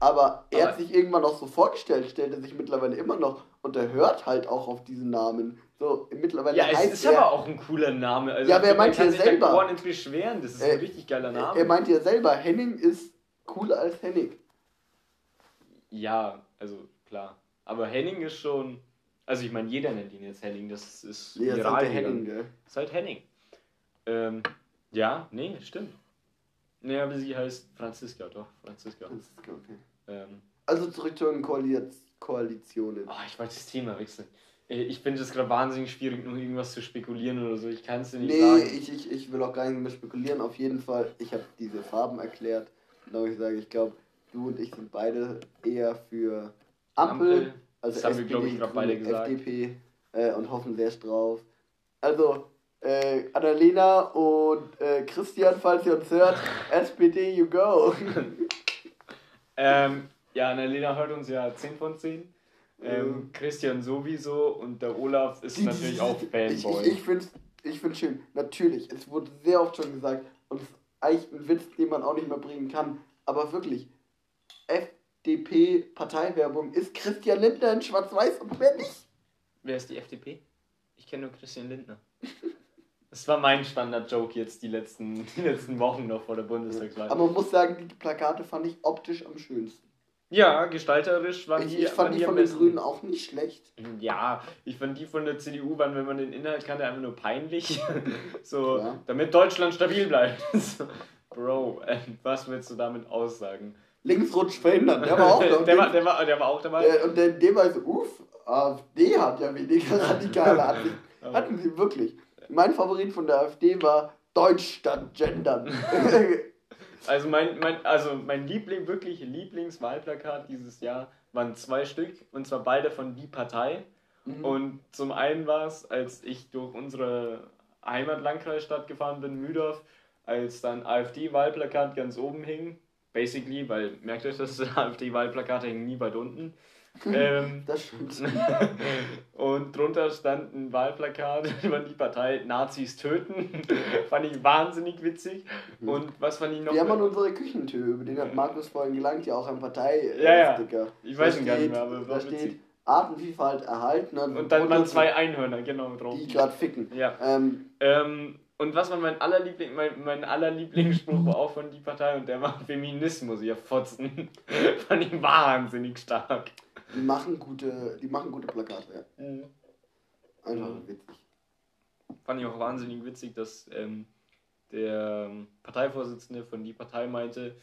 Aber er aber hat sich irgendwann auch so vorgestellt, stellt er sich mittlerweile immer noch und er hört halt auch auf diesen Namen. So, mittlerweile ja, es ist er, aber auch ein cooler Name. Also, ja, aber er meint ja selber. Beschweren, das ist äh, ein richtig geiler Name. Er meint ja selber, Henning ist cooler als Henning. Ja, also klar. Aber Henning ist schon also ich meine, jeder nennt ihn jetzt Henning, das ist ja, viral. Ist halt Henning, gell? Ist halt Henning. Ähm, ja, nee, stimmt. Nee, aber sie heißt Franziska, doch, Franziska. Franziska, okay. Ähm, also zurück zur Koalition. Koalitionen. Oh, ich wollte das Thema wechseln. Äh, Ich finde es gerade wahnsinnig schwierig, nur irgendwas zu spekulieren oder so. Ich kann es dir nicht Nee, sagen. ich, ich, ich will auch gar nicht mehr spekulieren. Auf jeden Fall, ich habe diese Farben erklärt. Und ich sage, ich glaube, du und ich sind beide eher für Ampel. Ampel. Also Das haben wir, SPD, glaub ich, gerade beide gesagt. FDP äh, und hoffen sehr drauf. Also, äh, Annalena und äh, Christian, falls ihr uns hört, SPD, you go. Ähm, ja, Annalena hört uns ja 10 von 10. Ähm. Christian sowieso und der Olaf ist Die- natürlich auch Ich, Fanboy. ich, ich finde es ich find's schön. Natürlich, es wurde sehr oft schon gesagt und es ist eigentlich ein Witz, den man auch nicht mehr bringen kann. Aber wirklich, FDP-Parteiwerbung ist Christian Lindner in Schwarz-Weiß und wer nicht? Wer ist die FDP? Ich kenne nur Christian Lindner. Das war mein Standard-Joke jetzt die letzten, die letzten Wochen noch vor der Bundestagswahl. Aber man muss sagen, die Plakate fand ich optisch am schönsten. Ja, gestalterisch waren Ich, die, ich fand die von den. Grünen auch nicht schlecht. Ja, ich fand die von der CDU waren, wenn man den Inhalt kannte, einfach nur peinlich. so, Ja. damit Deutschland stabil bleibt. So, Bro, äh, was willst du damit aussagen? Linksrutsch verhindern, der war auch da. Und der, war, der, war, der war auch dabei. äh, und der, dem war so, uff, AfD hat ja weniger radikale Ansichten. Hatten sie wirklich. Mein Favorit von der AfD war Deutsch statt Gendern. Also mein, mein, also mein Liebling, wirklich Lieblingswahlplakat dieses Jahr waren zwei Stück und zwar beide von Die Partei. Mhm. Und zum einen war es, als ich durch unsere Heimatlandkreisstadt gefahren bin, Mühldorf, als dann AfD-Wahlplakat ganz oben hing. Basically, weil merkt euch, das AfD-Wahlplakate hängen nie weit unten. ähm, das stimmt. und drunter stand ein Wahlplakat über die Partei Nazis töten. fand ich wahnsinnig witzig. Und was fand ich noch? Wir haben an unsere Küchentür, über den hat Markus vorhin gelangt, ja auch ein Ja, ja. Parteisticker. Ich weiß ihn gar nicht mehr, aber Da war steht witzig. Artenvielfalt erhalten. Und dann waren zwei Einhörner, genau, drauf. Die gerade ficken. Ja. Ähm, Ähm, und was war mein allerliebling, mein, mein allerlieblingsspruch war auch von die Partei und der war Feminismus, ihr Fotzen. Fand ich wahnsinnig stark. die machen gute, die machen gute Plakate, ja. Einfach Mhm. witzig. Fand ich auch wahnsinnig witzig, dass ähm, der ähm, Parteivorsitzende von die Partei meinte,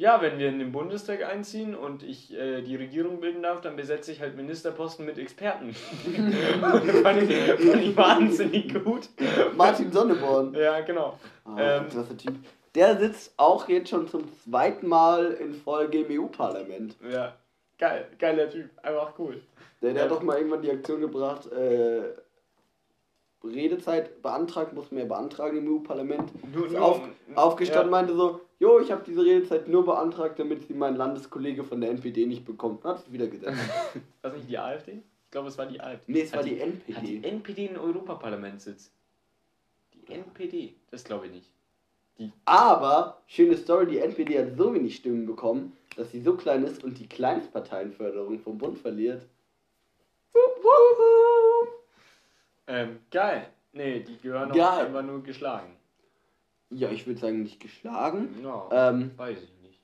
ja, wenn wir in den Bundestag einziehen und ich äh, die Regierung bilden darf, dann besetze ich halt Ministerposten mit Experten. fand, ich, fand ich wahnsinnig gut. Martin Sonneborn. Ja, genau. Ah, Ähm, Typ. Der sitzt auch jetzt schon zum zweiten Mal in Folge im EU-Parlament. Ja, geil, geiler Typ, einfach cool. Der, der Ja. hat doch mal irgendwann die Aktion gebracht, äh, Redezeit beantragt, muss man ja beantragen im EU-Parlament. Auf, aufgestanden, meinte so, jo, ich habe diese Redezeit nur beantragt, damit sie mein Landeskollege von der NPD nicht bekommt. Hat es wieder gesetzt. War nicht die AfD? Ich glaube, es war die AfD. Nee, es war Hat die Hat die NPD. NPD einen Europaparlamentssitz? Die NPD? Das glaube ich nicht. Aber, schöne Story, die NPD hat so wenig Stimmen bekommen, dass sie so klein ist und die Kleinstparteienförderung vom Bund verliert. Ähm, geil. Nee, die gehören auch einfach nur geschlagen. Ja, ich würde sagen, nicht geschlagen. Ja, Ähm, weiß ich nicht.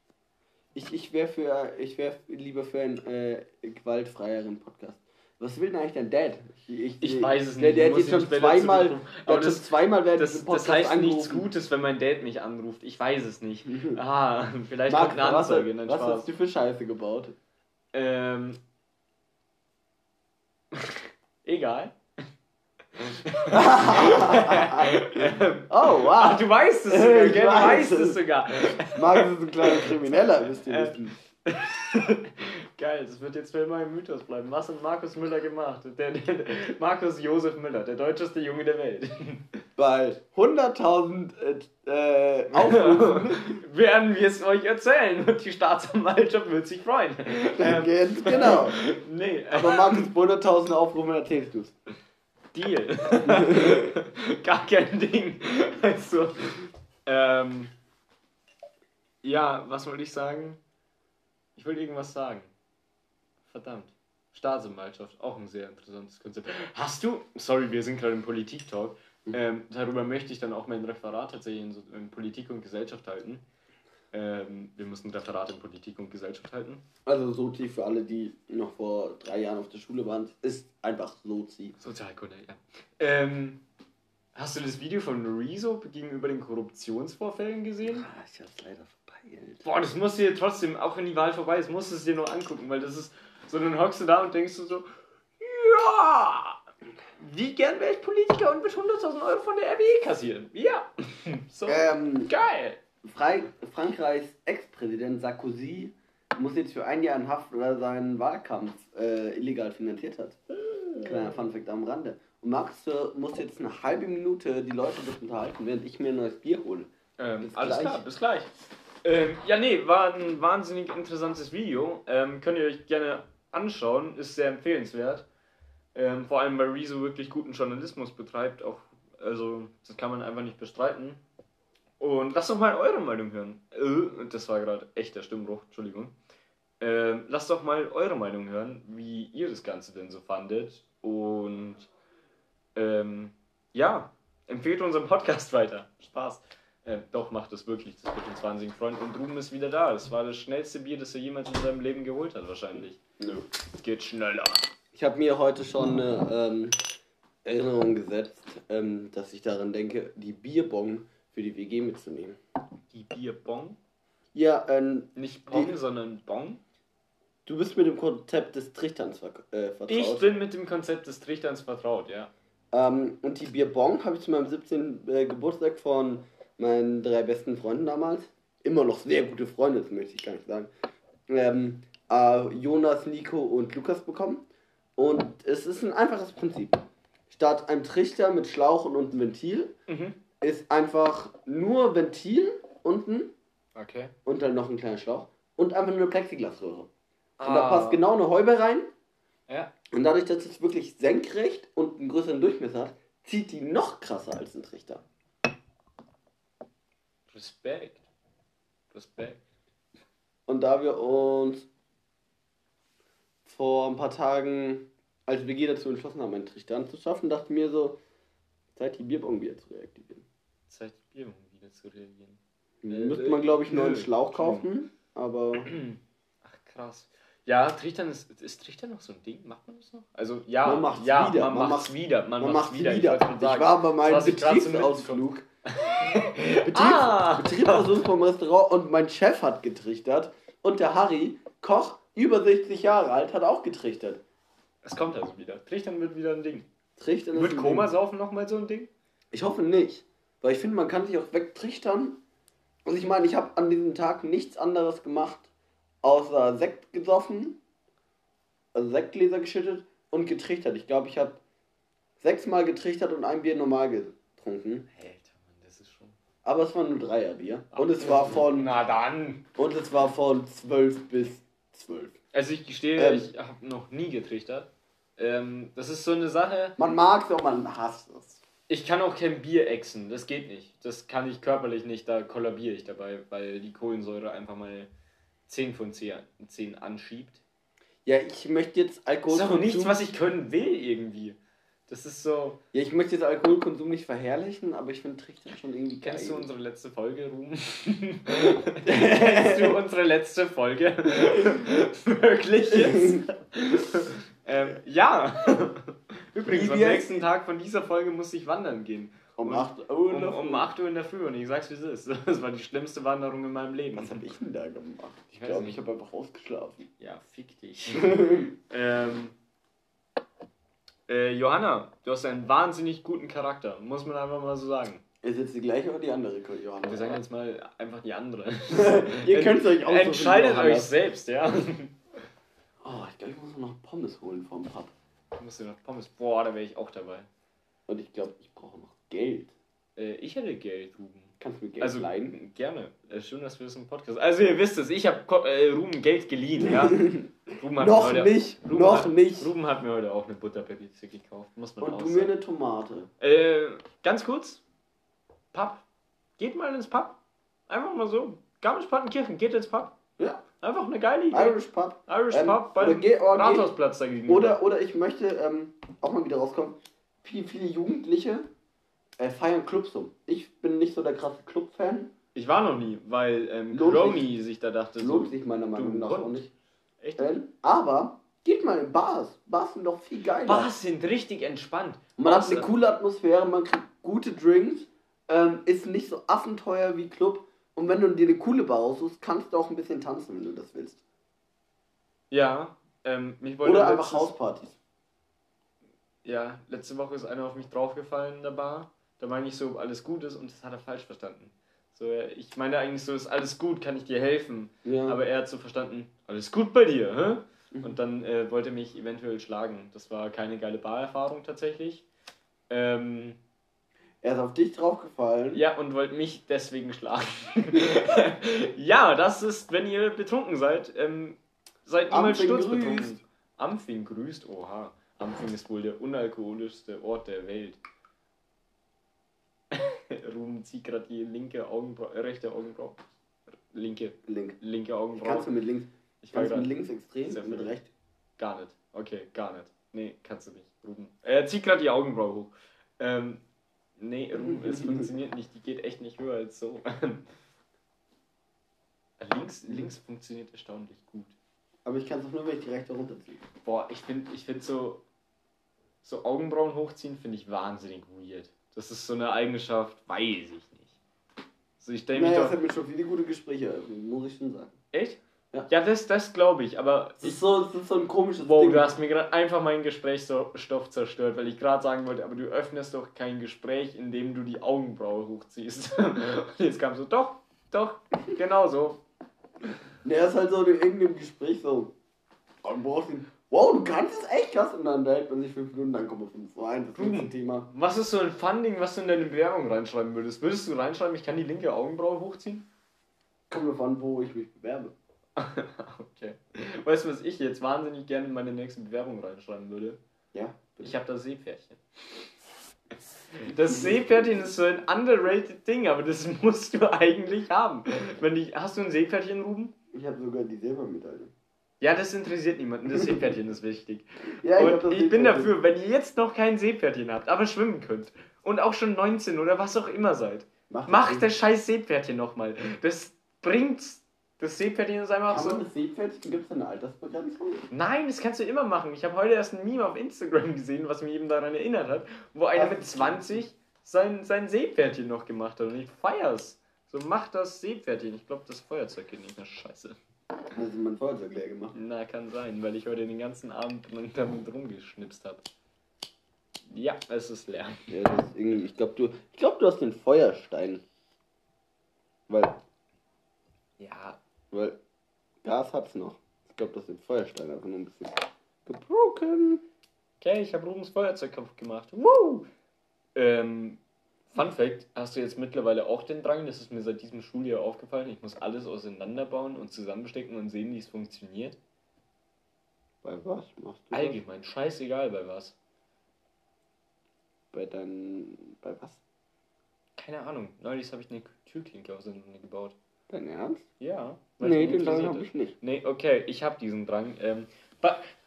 Ich, ich wäre für, ich wäre lieber für einen äh, gewaltfreieren Podcast. Was will denn eigentlich dein Dad? Ich, Ich weiß es der, nicht, Der ich hat jetzt schon zweimal, Aber schon das- zweimal während Das, diesem das Podcast heißt nichts angerufen. Gutes, wenn mein Dad mich anruft. Ich weiß es nicht. Ah, vielleicht Marc, kommt eine was, Anzeige. Nein, was hast du für Scheiße gebaut? Ähm. Egal. Oh, Ach, wow. du weißt es sogar, gell? Du weiß weißt es. es sogar. Markus ist ein kleiner Krimineller, wisst ihr Äh, wissen. Geil, das wird jetzt für immer im Mythos bleiben. Was hat Markus Müller gemacht? Der, der, der, Markus Josef Müller, der deutscheste Junge der Welt. Bei 100.000 äh, äh, Aufrufen Werden wir es euch erzählen und die Staatsanwaltschaft wird sich freuen. Ähm, genau. nee, Aber Markus, bei 100.000 Aufrufen erzählst du's. Deal. Gar kein Ding. Also, ähm, ja, was wollte ich sagen? Ich wollte irgendwas sagen. Verdammt. Staatsanwaltschaft, auch ein sehr interessantes Konzept. Hast du, sorry, wir sind gerade im Politik-Talk, ähm, darüber möchte ich dann auch mein Referat tatsächlich in, so, in Politik und Gesellschaft halten. Ähm, wir müssen ein Referat in Politik und Gesellschaft halten. Also Sozi für alle, die noch vor drei Jahren auf der Schule waren, ist einfach Sozi. Sozialkunde, ja. Ähm, hast du das Video von Rezo gegenüber den Korruptionsvorfällen gesehen? Ah, ich hab's leider verpeilt. Boah, das musst du dir trotzdem, auch wenn die Wahl vorbei ist, musst du es dir noch angucken, weil das ist Sondern hockst du da und denkst du so, ja, wie gern wäre ich Politiker und würde 100.000 Euro von der RWE kassieren? Ja, so Ähm, geil. Frankreichs Ex-Präsident Sarkozy muss jetzt für ein Jahr in Haft, weil er seinen Wahlkampf äh, illegal finanziert hat. Kleiner Funfact am Rande. Und Max du musst jetzt eine halbe Minute die Leute das unterhalten, während ich mir ein neues Bier hole. Ähm, Bis alles gleich. klar, bis gleich. Ähm, ja, nee, war ein wahnsinnig interessantes Video. Ähm, könnt ihr euch gerne anschauen, ist sehr empfehlenswert. Ähm, vor allem, weil Rezo wirklich guten Journalismus betreibt. Auch, also, das kann man einfach nicht bestreiten. Und lasst doch mal eure Meinung hören. Äh, das war gerade echter Stimmbruch, Entschuldigung. Ähm, lasst doch mal eure Meinung hören, wie ihr das Ganze denn so fandet. Und ähm, ja, empfehlt unseren Podcast weiter. Spaß. Äh, doch, macht es wirklich. Das wird uns wahnsinnig freuen. Und Ruben ist wieder da. Das war das schnellste Bier, das er jemals in seinem Leben geholt hat, wahrscheinlich. Geht schneller. Ich habe mir heute schon eine ähm, Erinnerung gesetzt, ähm, dass ich daran denke, die Bierbong für die WG mitzunehmen. Die Bierbong. Ja, ähm, Nicht Pong, Die- sondern Bong. du bist mit dem Konzept des Trichterns ver äh, vertraut. Ich bin mit dem Konzept des Trichterns vertraut, ja. Ähm, und die Bierbong habe ich zu meinem 17. Äh, Geburtstag von meinen drei besten Freunden damals. Immer noch sehr gute Freunde, das möchte ich gar nicht sagen. Ähm, äh, Jonas, Nico und Lukas bekommen. Und es ist ein einfaches Prinzip. Statt einem Trichter mit Schlauch und unten Ventil Mhm. Ist einfach nur Ventil unten Okay. und dann noch ein kleiner Schlauch und einfach nur eine Plexiglasröhre. Und Ah. da passt genau eine Häube rein. Ja. Und dadurch, dass es wirklich senkrecht und einen größeren Durchmesser hat, zieht die noch krasser als ein Trichter. Respekt. Respekt. Und da wir uns vor ein paar Tagen als WG dazu entschlossen haben, einen Trichter anzuschaffen, dachte ich mir so, Zeit die Bierbong wieder zu reaktivieren. Zeit, die Bierbong wieder zu reagieren. Müsste man, glaube ich, nur einen. Schlauch kaufen, aber Ach krass. Ja, Trichtern ist, ist Trichtern noch so ein Ding? Macht man das noch? Also ja, Man macht's ja, wieder, man, man macht's macht's- wieder. Man, man macht's macht wieder. wieder. Ich, Ich war bei meinem Betriebsausflug. Betriebs Ah! Betriebsausflug vom Restaurant und mein Chef hat getrichtert und der Harry, Koch, über 60 Jahre alt, hat auch getrichtert. Es kommt also wieder. Trichtern wird wieder ein Ding. Trichtern ist Wird Komasaufen nochmal so ein? Ding. Ich hoffe nicht, weil ich finde, man kann sich auch wegtrichtern. Also ich meine, ich habe an diesem Tag nichts anderes gemacht, außer Sekt gesoffen, also Sektgläser geschüttet und getrichtert. Ich glaube, ich habe sechsmal getrichtert und ein Bier normal getrunken. Alter, Mann, das ist schon. Aber es war nur Dreierbier. Und es war von Na dann. und es war von 12 bis 12. Also ich gestehe, Ähm. ich habe noch nie getrichtert. Ähm, das ist so eine Sache. Man mag es auch, man hasst es. Ich kann auch kein Bier exen, das geht nicht. Das kann ich körperlich nicht, da kollabiere ich dabei, weil die Kohlensäure einfach mal 10 von 10, 10 anschiebt. Ja, ich möchte jetzt Das ist auch Alkoholkonsum. nichts, was ich können will irgendwie. Das ist so. ja, ich möchte jetzt Alkoholkonsum nicht verherrlichen, aber ich finde Trichter schon irgendwie geil. Kennst du unsere letzte Folge, Ruben? Kennst du unsere letzte Folge? Wirklich jetzt? ähm, ja. Übrigens, am nächsten Tag von dieser Folge muss ich wandern gehen. um Und- 8 Uhr. Um, um 8 Uhr in der Früh und ich sag's wie es ist. Das war die schlimmste Wanderung in meinem Leben. Was habe ich denn da gemacht? Ich Ich glaube, ich habe einfach ausgeschlafen. Ja, fick dich. ähm, äh, Johanna, du hast einen wahnsinnig guten Charakter, muss man einfach mal so sagen. Ist jetzt die gleiche oder die andere Johanna? Wir sagen jetzt mal einfach die andere. Ihr könnt euch aussuchen, Entscheidet euch selbst, ja. Oh, ich glaube, ich muss noch Pommes holen vom Pub. Du musst dir noch Pommes. Boah, da wäre ich auch dabei. Und ich glaube, ich brauche noch Geld. Äh, ich hätte Geld, Ruben. Kannst du mir Geld Also leihen? gerne. Äh, schön, dass wir das im Podcast. Also ihr wisst es, ich habe äh, Ruben Geld geliehen, ja. Ruben hat Noch mir heute, nicht, Ruben noch hat, nicht. Ruben hat mir heute auch eine Butterpizza gekauft, muss man Und du mir eine Tomate. Äh, ganz kurz. Pub. Geht mal ins Pub. Einfach mal so. Garmisch-Partenkirchen, geht ins Pub. Ja, Einfach eine geile Idee. Irish Pub. Irish Ähm, Pub geh- Rathausplatz da gegenüber. Oder, oder ich möchte ähm, auch mal wieder rauskommen. Viele, viele Jugendliche äh, feiern Clubs um. Ich bin nicht so der krasse Club-Fan. Ich war noch nie, weil ähm, Lohnt Crony sich da dachte so. Lohnt sich meiner Meinung nach auch nicht. Echt? Ähm, aber geht mal in Bars. Bars sind doch viel geiler. Bars sind richtig entspannt. Man hat Außer- eine coole Atmosphäre, man kriegt gute Drinks, ähm, ist nicht so affenteuer wie Club. Und wenn du dir eine coole Bar aussuchst, kannst du auch ein bisschen tanzen, wenn du das willst. Ja. Ähm, mich wollte Oder einfach Hauspartys. Ja, letzte Woche ist einer auf mich draufgefallen in der Bar. Da meine ich so, ob alles gut ist und das hat er falsch verstanden. So, äh, ich meine eigentlich so, ist alles gut, kann ich dir helfen. Ja. Aber er hat so verstanden, alles gut bei dir, hä? Mhm. Und dann äh, wollte er mich eventuell schlagen. Das war keine geile Barerfahrung tatsächlich. Ähm, er ist auf dich draufgefallen. ja, und wollte mich deswegen schlagen. ja, das ist, wenn ihr betrunken seid, ähm, seid niemals sturzbetrunken. grüßt. Ampfing grüßt, oha. Ampfing ist wohl der unalkoholischste Ort der Welt. Ruben zieht gerade die linke Augenbraue, äh, rechte Augenbraue. Linke, Link. linke Augenbraue. Kannst du mit links? ich Kannst du mit links extrem? Sehr Mit rechts? gar nicht. Okay, gar nicht. Nee, kannst du nicht. Ruben. Er zieht gerade die Augenbraue hoch. Ähm, nee, Ruben, es funktioniert nicht. Die geht echt nicht höher als so. links, links funktioniert erstaunlich gut. Aber ich kann es auch nur, wenn ich die rechte runterziehe. Boah, ich finde ich find so, so Augenbrauen hochziehen, finde ich wahnsinnig weird. Das ist so eine Eigenschaft, weiß ich nicht. So, ich stelle mich Naja, doch. das hat mir schon viele gute Gespräche, eröffnet, muss ich schon sagen. Echt? Ja. Ja, das, das glaube ich, aber Das ist, so, das ist so ein komisches Wow, Ding. du hast mir gerade einfach meinen Gesprächsstoff zerstört, weil ich gerade sagen wollte, aber du öffnest doch kein Gespräch, indem du die Augenbraue hochziehst. Und jetzt kam so, doch, doch, genau so. Der ist halt so in irgendeinem Gespräch so. Du brauchst ihn. Wow, du kannst es echt krass. Und dann hält man sich fünf Minuten, dann kommt man fünf so ein. Das Ruben. nächste Thema. Was ist so ein Funding, was du in deine Bewerbung reinschreiben würdest? Würdest du reinschreiben, ich kann die linke Augenbraue hochziehen? Kommt davon, wo ich mich bewerbe. okay. Weißt du, was ich jetzt wahnsinnig gerne in meine nächste Bewerbung reinschreiben würde? Ja. Ich habe das Seepferdchen. Das Seepferdchen ist so ein underrated Ding, aber das musst du eigentlich haben. Wenn ich, hast du ein Seepferdchen, Ruben? Ich habe sogar die Silbermedaille. Ja, das interessiert niemanden. Das Seepferdchen ist wichtig. Ja, hab und das ich bin dafür, wenn ihr jetzt noch kein Seepferdchen habt, aber schwimmen könnt und auch schon 19 oder was auch immer seid, Mach macht das scheiß Seepferdchen nochmal. Das bringt. Das Seepferdchen ist einfach Kann so. man das Seepferdchen? Gibt es eine Altersbegrenzung? Nein, das kannst du immer machen. Ich habe heute erst ein Meme auf Instagram gesehen, was mich eben daran erinnert hat, wo einer mit 20 sein, sein Seepferdchen noch gemacht hat. Und ich feier's. So, mach das Seepferdchen. Ich glaube, das Feuerzeug geht nicht mehr scheiße. Also mein Feuerzeug leer gemacht. Na, kann sein, weil ich heute den ganzen Abend damit rumgeschnipst habe. Ja, es ist leer. Ja, das ist irgendwie, ich glaube, du, ich glaub, du hast den Feuerstein. Weil, Ja, weil Gas hat's noch. Ich glaube, du hast den Feuerstein einfach nur ein bisschen gebroken. okay, ich habe Rubens Feuerzeug kaputt gemacht. Woo! Ähm, Fun Fact, hast du jetzt mittlerweile auch den Drang? Das ist mir seit diesem Schuljahr aufgefallen. Ich muss alles auseinanderbauen und zusammenstecken und sehen, wie es funktioniert. Bei was machst du das? Allgemein, scheißegal bei was. Bei deinen, bei was? Keine Ahnung. Neulich habe ich eine Türklinke auseinandergebaut. Dein Ernst? Ja. Nee, den Drang habe ich nicht. Nee, okay, ich habe diesen Drang. Ähm,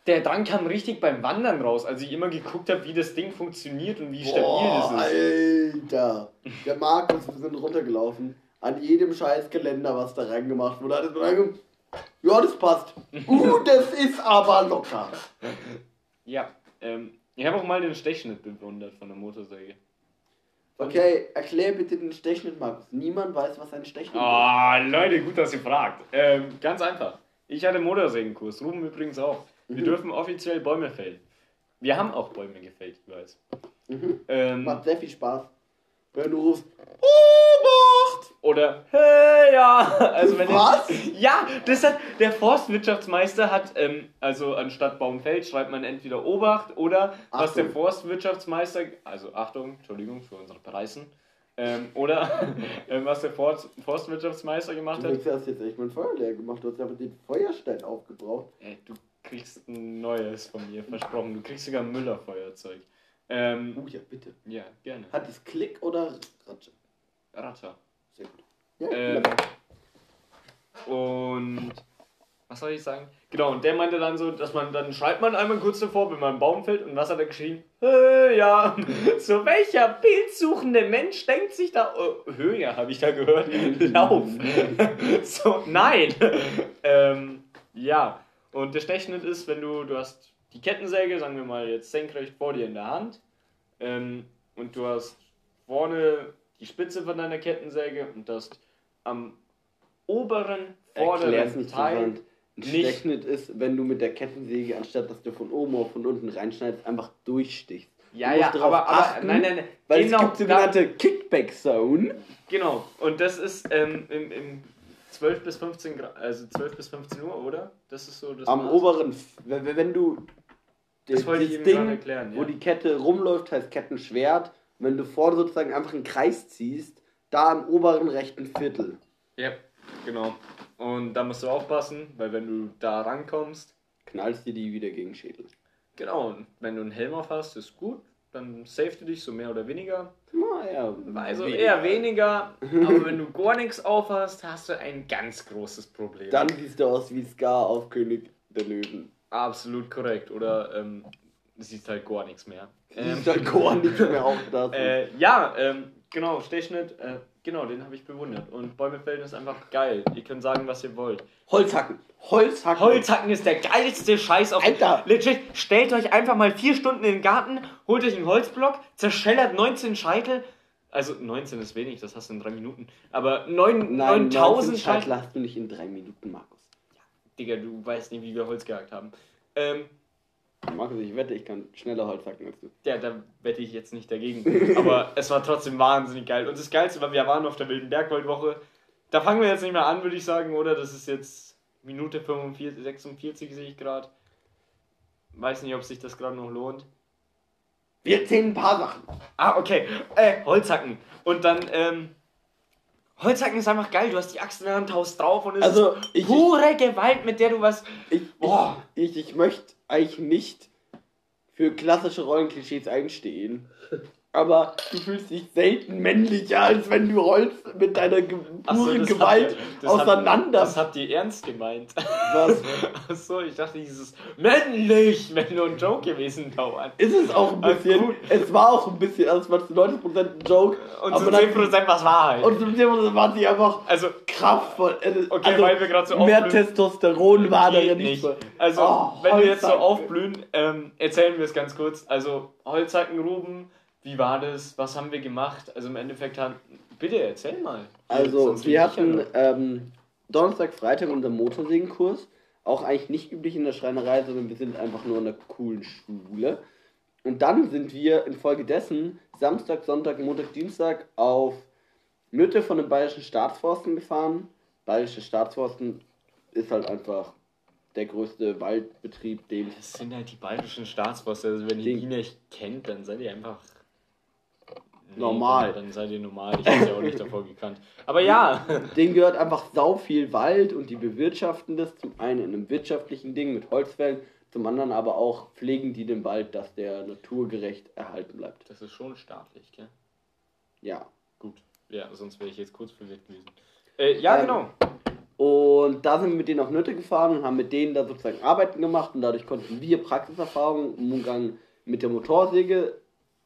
der Drang kam richtig beim Wandern raus, als ich immer geguckt habe, wie das Ding funktioniert und wie stabil Boah, das ist. Alter. Der Markus, wir sind runtergelaufen. An jedem scheiß Geländer, was da reingemacht wurde, hat es reingekommen. Ja, das passt. Uh, das ist aber locker. Ja, ähm, ich habe auch mal den Stechschnitt bewundert von der Motorsäge. Okay, erklär bitte den Stechschnitt, Markus. Niemand weiß, was ein Stechschnitt Ah, Leute, gut, dass ihr fragt. Ähm, ganz einfach. Ich hatte Motorsägenkurs, Ruben übrigens auch. Wir Mhm. dürfen offiziell Bäume fällen. Wir haben auch Bäume gefällt, ich weiß. ist. Mhm. Ähm, Macht sehr viel Spaß. Wenn du rufst, Obacht! Oder hey ja, also wenn Was? Jetzt, ja, das hat der Forstwirtschaftsmeister hat ähm, also anstatt Baumfeld schreibt man entweder Obacht oder was der Achtung. Forstwirtschaftsmeister also Achtung, Entschuldigung für unsere Preisen ähm, oder ähm, was der Forst, Forstwirtschaftsmeister gemacht Du hat. Wichser, hast jetzt echt mein Feuer leer gemacht. Du hast einfach den Feuerstein aufgebraucht. Ey, du kriegst ein neues von mir versprochen. Du kriegst sogar ein Müller-Feuerzeug. Ähm, Oh ja, bitte. ja, gerne. Hat es Klick oder Ratsche? Ratter. Ja, Ähm, und was soll ich sagen? Genau, und der meinte dann so, dass man, dann schreibt man einmal kurz davor, wenn man einen Baum fällt, und was hat er geschrien? Hö, ja, so welcher bildsuchende Mensch denkt sich da, oh, Hö, ja, habe ich da gehört, Lauf. so, nein. ähm, ja, und der Stechschnitt ist, wenn du, du hast die Kettensäge, sagen wir mal jetzt senkrecht vor dir in der Hand, ähm, und du hast vorne die Spitze von deiner Kettensäge und das am oberen, vorderen Teil. Ein Stechschnitt ist, wenn du mit der Kettensäge, anstatt dass du von oben auf von unten reinschneidest, einfach durchstichst. Ja, ja, aber, aber achten, nein, nein, nein. Weil genau, es gibt sogenannte Kickback Zone. da, genau. Und das ist ähm, im, im 12 bis 15 Grad, also 12 bis 15 Uhr, oder? Das ist so das Am Maß. oberen, wenn, wenn du Das wollte ich das Ding, erklären, wo ja. die Kette rumläuft, heißt Kettenschwert. Wenn du vorne sozusagen einfach einen Kreis ziehst, da im oberen rechten Viertel. Ja, genau. Und da musst du aufpassen, weil wenn du da rankommst, Knallst dir die wieder gegen den Schädel. genau, und wenn du einen Helm auf hast, ist gut, dann safest du dich so mehr oder weniger. Naja, Also weniger. eher weniger, aber wenn du gar nichts auf hast, hast du ein ganz großes Problem. Dann siehst du aus wie Scar auf König der Löwen. Absolut korrekt. Oder ähm, siehst halt gar nichts mehr. Ähm, Siehst halt gar nicht mehr auf das. äh, ja, ähm, genau, Stechschnitt, äh, genau, den habe ich bewundert. Und Bäume fällen ist einfach geil. Ihr könnt sagen, was ihr wollt. Holzhacken. Holzhacken. Holzhacken ist der geilste Scheiß auf Alter. Legit, stellt euch einfach mal vier Stunden in den Garten, holt euch einen Holzblock, zerschellert 19 Scheitel. Also 19 ist wenig, das hast du in drei Minuten. Aber 9, Nein, 9000 Scheitel hast du nicht in drei Minuten, Markus. Digga, du weißt nicht, wie wir Holz gehackt haben. Ähm, Markus, ich wette, ich kann schneller Holzhacken als du. ja, da wette ich jetzt nicht dagegen. Aber es war trotzdem wahnsinnig geil. Und das Geilste war, wir waren auf der Wilden Bergwaldwoche. Da fangen wir jetzt nicht mehr an, würde ich sagen, oder? Das ist jetzt Minute 45, 46 sehe ich gerade. Weiß nicht, ob sich das gerade noch lohnt. Wir erzählen ein paar Sachen. Ah, okay. Äh, Holzhacken. Und dann, ähm, Holzhacken ist einfach geil. Du hast die Axt in der Hand, haust drauf und es Also, ist ich- pure Gewalt, mit der du was. Ich, Boah. ich, ich, ich möchte eigentlich nicht für klassische Rollenklischees einstehen. Aber du fühlst dich selten männlicher, als wenn du Holz mit deiner ge so, puren das Gewalt habt ihr- das habt- auseinander. Das habt ihr ernst gemeint. Was? Achso, ich dachte, dieses männlich wäre nur ein Joke gewesen dauernd. Ist es auch ein bisschen. Es war auch ein bisschen, also es war zu 90% ein Joke. Und zu dann- 10% was Wahrheit. Und zu 10% war sie einfach also, kraftvoll. Also, Okay, also weil wir gerade so Mehr. Testosteron war geht darin nicht. Also, Oh, wenn wir jetzt so aufblühen, ähm, erzählen wir es ganz kurz. Also, Holzhackenruben, wie war das? Was haben wir gemacht? Also, im Endeffekt haben. Bitte erzähl mal. Also, wir hatten ähm, Donnerstag, Freitag unseren Motorsägenkurs. Auch eigentlich nicht üblich in der Schreinerei, sondern wir sind einfach nur in einer coolen Schule. Und dann sind wir infolgedessen Samstag, Sonntag, Montag, Dienstag auf Mitte von den Bayerischen Staatsforsten gefahren. Bayerische Staatsforsten ist halt einfach der größte Waldbetrieb, den Das sind halt die bayerischen Staatsbosse. Also, wenn ihr die nicht kennt, dann seid ihr einfach. Nee, Normal. Dann, dann seid ihr normal. Ich hab's ja auch nicht davor gekannt. Aber ja. Denen gehört einfach sau viel Wald und die bewirtschaften das zum einen in einem wirtschaftlichen Ding mit Holzfällen, zum anderen aber auch pflegen die den Wald, dass der naturgerecht erhalten bleibt. Das ist schon staatlich, gell? Ja. Gut. Ja, sonst wäre ich jetzt kurz verwirrt gewesen. Äh, ja, Ähm, genau. Und da sind wir mit denen auf Nöte gefahren und haben mit denen da sozusagen Arbeiten gemacht und dadurch konnten wir Praxiserfahrung im Umgang mit der Motorsäge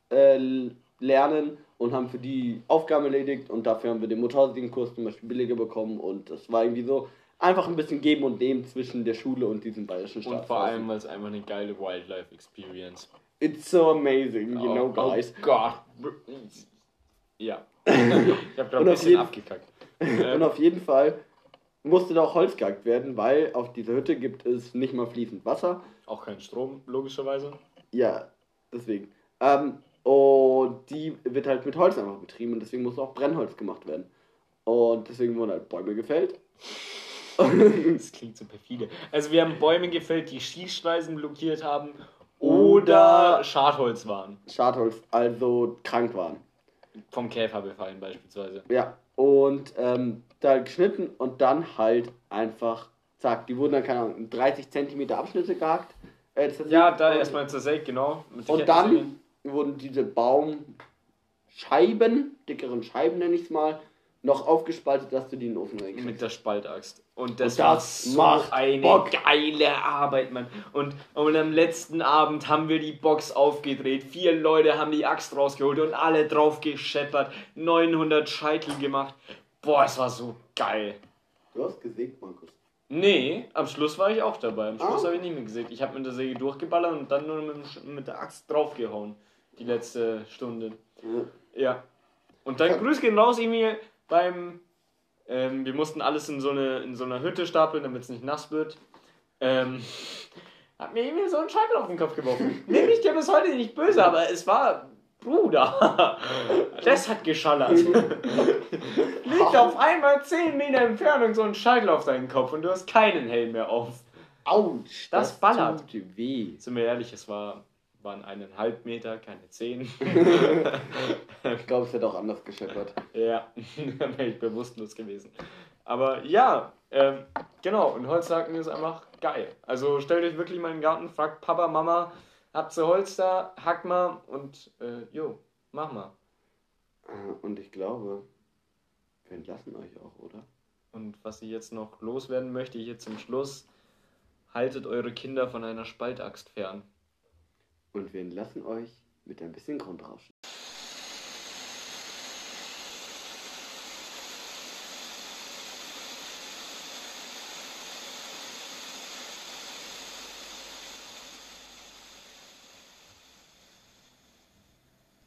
äh, lernen und haben für die Aufgaben erledigt und dafür haben wir den Motorsägenkurs zum Beispiel billiger bekommen und das war irgendwie so einfach ein bisschen geben und nehmen zwischen der Schule und diesem bayerischen Staat. Und vor allem, weil es einfach eine geile Wildlife Experience. It's so amazing, you know, oh, guys. Oh Gott. Ja. ich gerade Und ein bisschen abgekackt. Und auf jeden Fall musste da auch Holz gehackt werden, weil auf dieser Hütte gibt es nicht mal fließend Wasser. Auch kein Strom, logischerweise. Ja, deswegen. Ähm, und die wird halt mit Holz einfach betrieben und deswegen muss auch Brennholz gemacht werden. Und deswegen wurden halt Bäume gefällt. Das klingt so perfide. Also wir haben Bäume gefällt, die Schießschneisen blockiert haben oder Oder- Schadholz waren. Schadholz also krank waren. Vom Käfer befallen beispielsweise. Ja, und ähm, da geschnitten und dann halt einfach, zack, die wurden dann, keine Ahnung, in 30 Zentimeter Abschnitte gehackt. Äh, Ja, da erstmal zersägt, genau. Und dann wurden diese Baumscheiben, dickeren Scheiben nenne ich es mal, noch aufgespaltet, dass du die in den Ofen reingibst. Mit der Spaltaxt. Und das, Und das war macht so eine Bock. geile Arbeit, Mann. Und, und am letzten Abend haben wir die Box aufgedreht. Vier Leute haben die Axt rausgeholt und alle drauf gescheppert. 900 Scheitel gemacht. Boah, es war so geil. Du hast gesägt, Markus. Nee, am Schluss war ich auch dabei. Am Schluss Ah. habe ich nicht mehr gesägt. Ich habe mit der Säge durchgeballert und dann nur mit, mit der Axt draufgehauen. Die letzte Stunde. Ja. Ja. Und dann. Grüß gehen raus irgendwie beim. Ähm, wir mussten alles in so, eine, in so einer Hütte stapeln, damit es nicht nass wird. ähm, hat mir irgendwie so einen Scheitel auf den Kopf geworfen. Nehme ich dir bis heute nicht böse, aber es war Bruder. Das hat geschallert. Liegt auf einmal 10 Meter Entfernung so ein Scheitel auf deinen Kopf und du hast keinen Helm mehr auf. Autsch, Das, das ballert. tut weh. Sind wir ehrlich, es war, waren eineinhalb Meter, keine zehn. ich glaube, es hätte auch anders gescheppert. Ja, dann wäre ich bewusstlos gewesen. Aber ja, ähm, genau, und Holzhacken ist einfach geil. Also stellt euch wirklich mal in den Garten, fragt Papa, Mama, habt ihr Holz da, hack mal und äh, jo, mach mal. Und ich glaube, wir entlassen euch auch, oder? Und was ich jetzt noch loswerden möchte, hier zum Schluss, haltet eure Kinder von einer Spaltaxt fern. Und wir entlassen euch mit ein bisschen Grundrauschen.